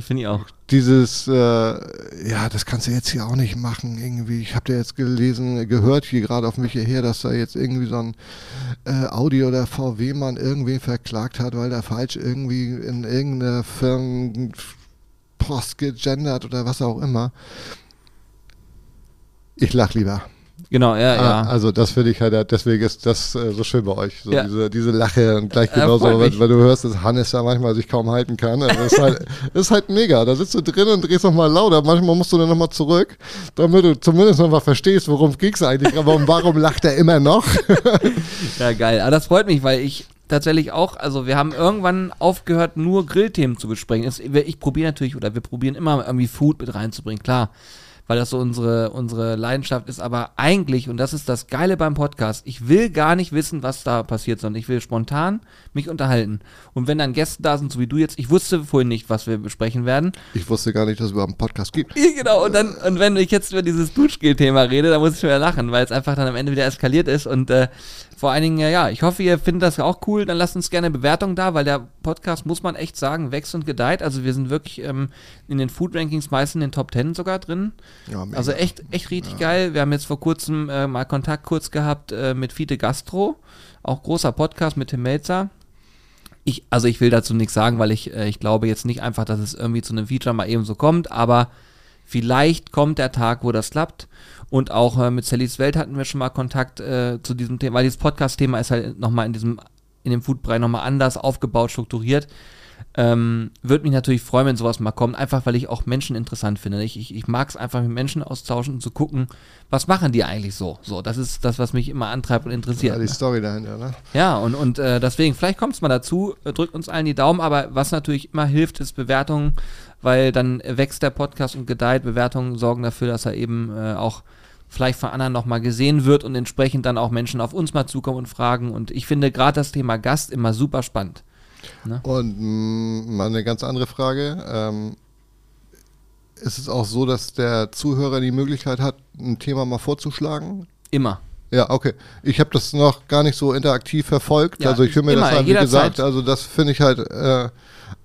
Finde ich auch. dieses, äh, ja, das kannst du jetzt hier auch nicht machen. Irgendwie, ich habe dir jetzt gelesen, gehört hier gerade auf mich hierher, dass da jetzt irgendwie so ein äh, Audi oder VW-Mann irgendwen verklagt hat, weil der falsch irgendwie in irgendeiner Firmenpost gegendert oder was auch immer. Ich lach lieber. Genau, ja, Ah, ja. also das finde ich halt, deswegen ist das äh, so schön bei euch. So Ja. diese, diese Lache und gleich Äh, genauso, weil, mich. weil du hörst, dass Hannes ja manchmal sich kaum halten kann. Also das, ist halt, ist halt mega. Da sitzt du drin und drehst nochmal lauter. Manchmal musst du dann nochmal zurück, damit du zumindest nochmal verstehst, worum es eigentlich. Aber warum lacht er immer noch? Ja, geil. Aber das freut mich, weil ich tatsächlich auch, also wir haben irgendwann aufgehört, nur Grillthemen zu besprechen. Ich probiere natürlich, oder wir probieren immer irgendwie Food mit reinzubringen, klar. Weil das so unsere, unsere Leidenschaft ist. Aber eigentlich, und das ist das Geile beim Podcast, ich will gar nicht wissen, was da passiert, sondern ich will spontan mich unterhalten. Und wenn dann Gäste da sind, so wie du jetzt, ich wusste vorhin nicht, was wir besprechen werden. Ich wusste gar nicht, dass es überhaupt einen Podcast gibt. Genau, und dann, und wenn ich jetzt über dieses Duschgel-Thema rede, dann muss ich schon wieder lachen, weil es einfach dann am Ende wieder eskaliert ist. Und äh, vor allen Dingen, ja, ja, ich hoffe, ihr findet das auch cool. Dann lasst uns gerne Bewertungen da, weil der Podcast, muss man echt sagen, wächst und gedeiht. Also wir sind wirklich ähm, in den Food-Rankings meist in den Top 10 sogar drin. Ja. Also echt, echt richtig geil. Wir haben jetzt vor kurzem äh, mal Kontakt kurz gehabt äh, mit Fiete Gastro, auch großer Podcast mit Tim Melzer. Ich, also ich will dazu nichts sagen, weil ich, äh, ich glaube jetzt nicht einfach, dass es irgendwie zu einem Feature mal eben so kommt, aber vielleicht kommt der Tag, wo das klappt. Und auch äh, mit Sallys Welt hatten wir schon mal Kontakt äh, zu diesem Thema, weil dieses Podcast-Thema ist halt nochmal in diesem, in dem Foodbrei nochmal anders aufgebaut, strukturiert. Ähm, Würde mich natürlich freuen, wenn sowas mal kommt, einfach weil ich auch Menschen interessant finde. Ich, ich, ich mag es einfach mit Menschen austauschen und zu gucken, was machen die eigentlich so. So, das ist das, was mich immer antreibt und interessiert. Ja, die Story dahinter, ne? Ja, und, und äh, deswegen, vielleicht kommt es mal dazu, äh, drückt uns allen die Daumen, aber was natürlich immer hilft, ist Bewertungen, weil dann wächst der Podcast und gedeiht. Bewertungen sorgen dafür, dass er eben äh, auch vielleicht von anderen nochmal gesehen wird und entsprechend dann auch Menschen auf uns mal zukommen und fragen. Und ich finde gerade das Thema Gast immer super spannend. Und mh, mal eine ganz andere Frage. Ähm, ist es auch so, dass der Zuhörer die Möglichkeit hat, ein Thema mal vorzuschlagen? Immer. Ja, okay. Ich habe das noch gar nicht so interaktiv verfolgt. Ja, also ich höre mir immer, das an, wie gesagt. Also das finde ich halt äh,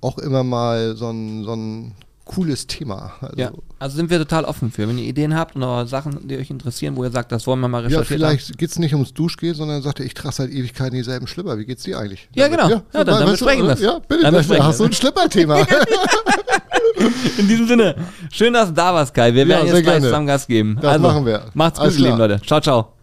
auch immer mal so ein, so ein cooles Thema. Also, Ja, also sind wir total offen für. Wenn ihr Ideen habt oder Sachen, die euch interessieren, wo ihr sagt, das wollen wir mal Ja, recherchieren. vielleicht geht es nicht ums Duschgel, sondern sagt er, ich trage seit Ewigkeiten dieselben Schlipper. Wie geht's dir eigentlich? Ja, genau. Ja, dann- dann weißt besprechen wir's. Ja, bitte. Dann Dann besprechen hast du ein Schlipperthema. In diesem Sinne, schön, dass du da warst, Kai. Wir Ja, werden jetzt gleich gerne. zusammen Gas geben. Das also, machen wir. Macht's gut, ihr lieben. Leute. Ciao, ciao.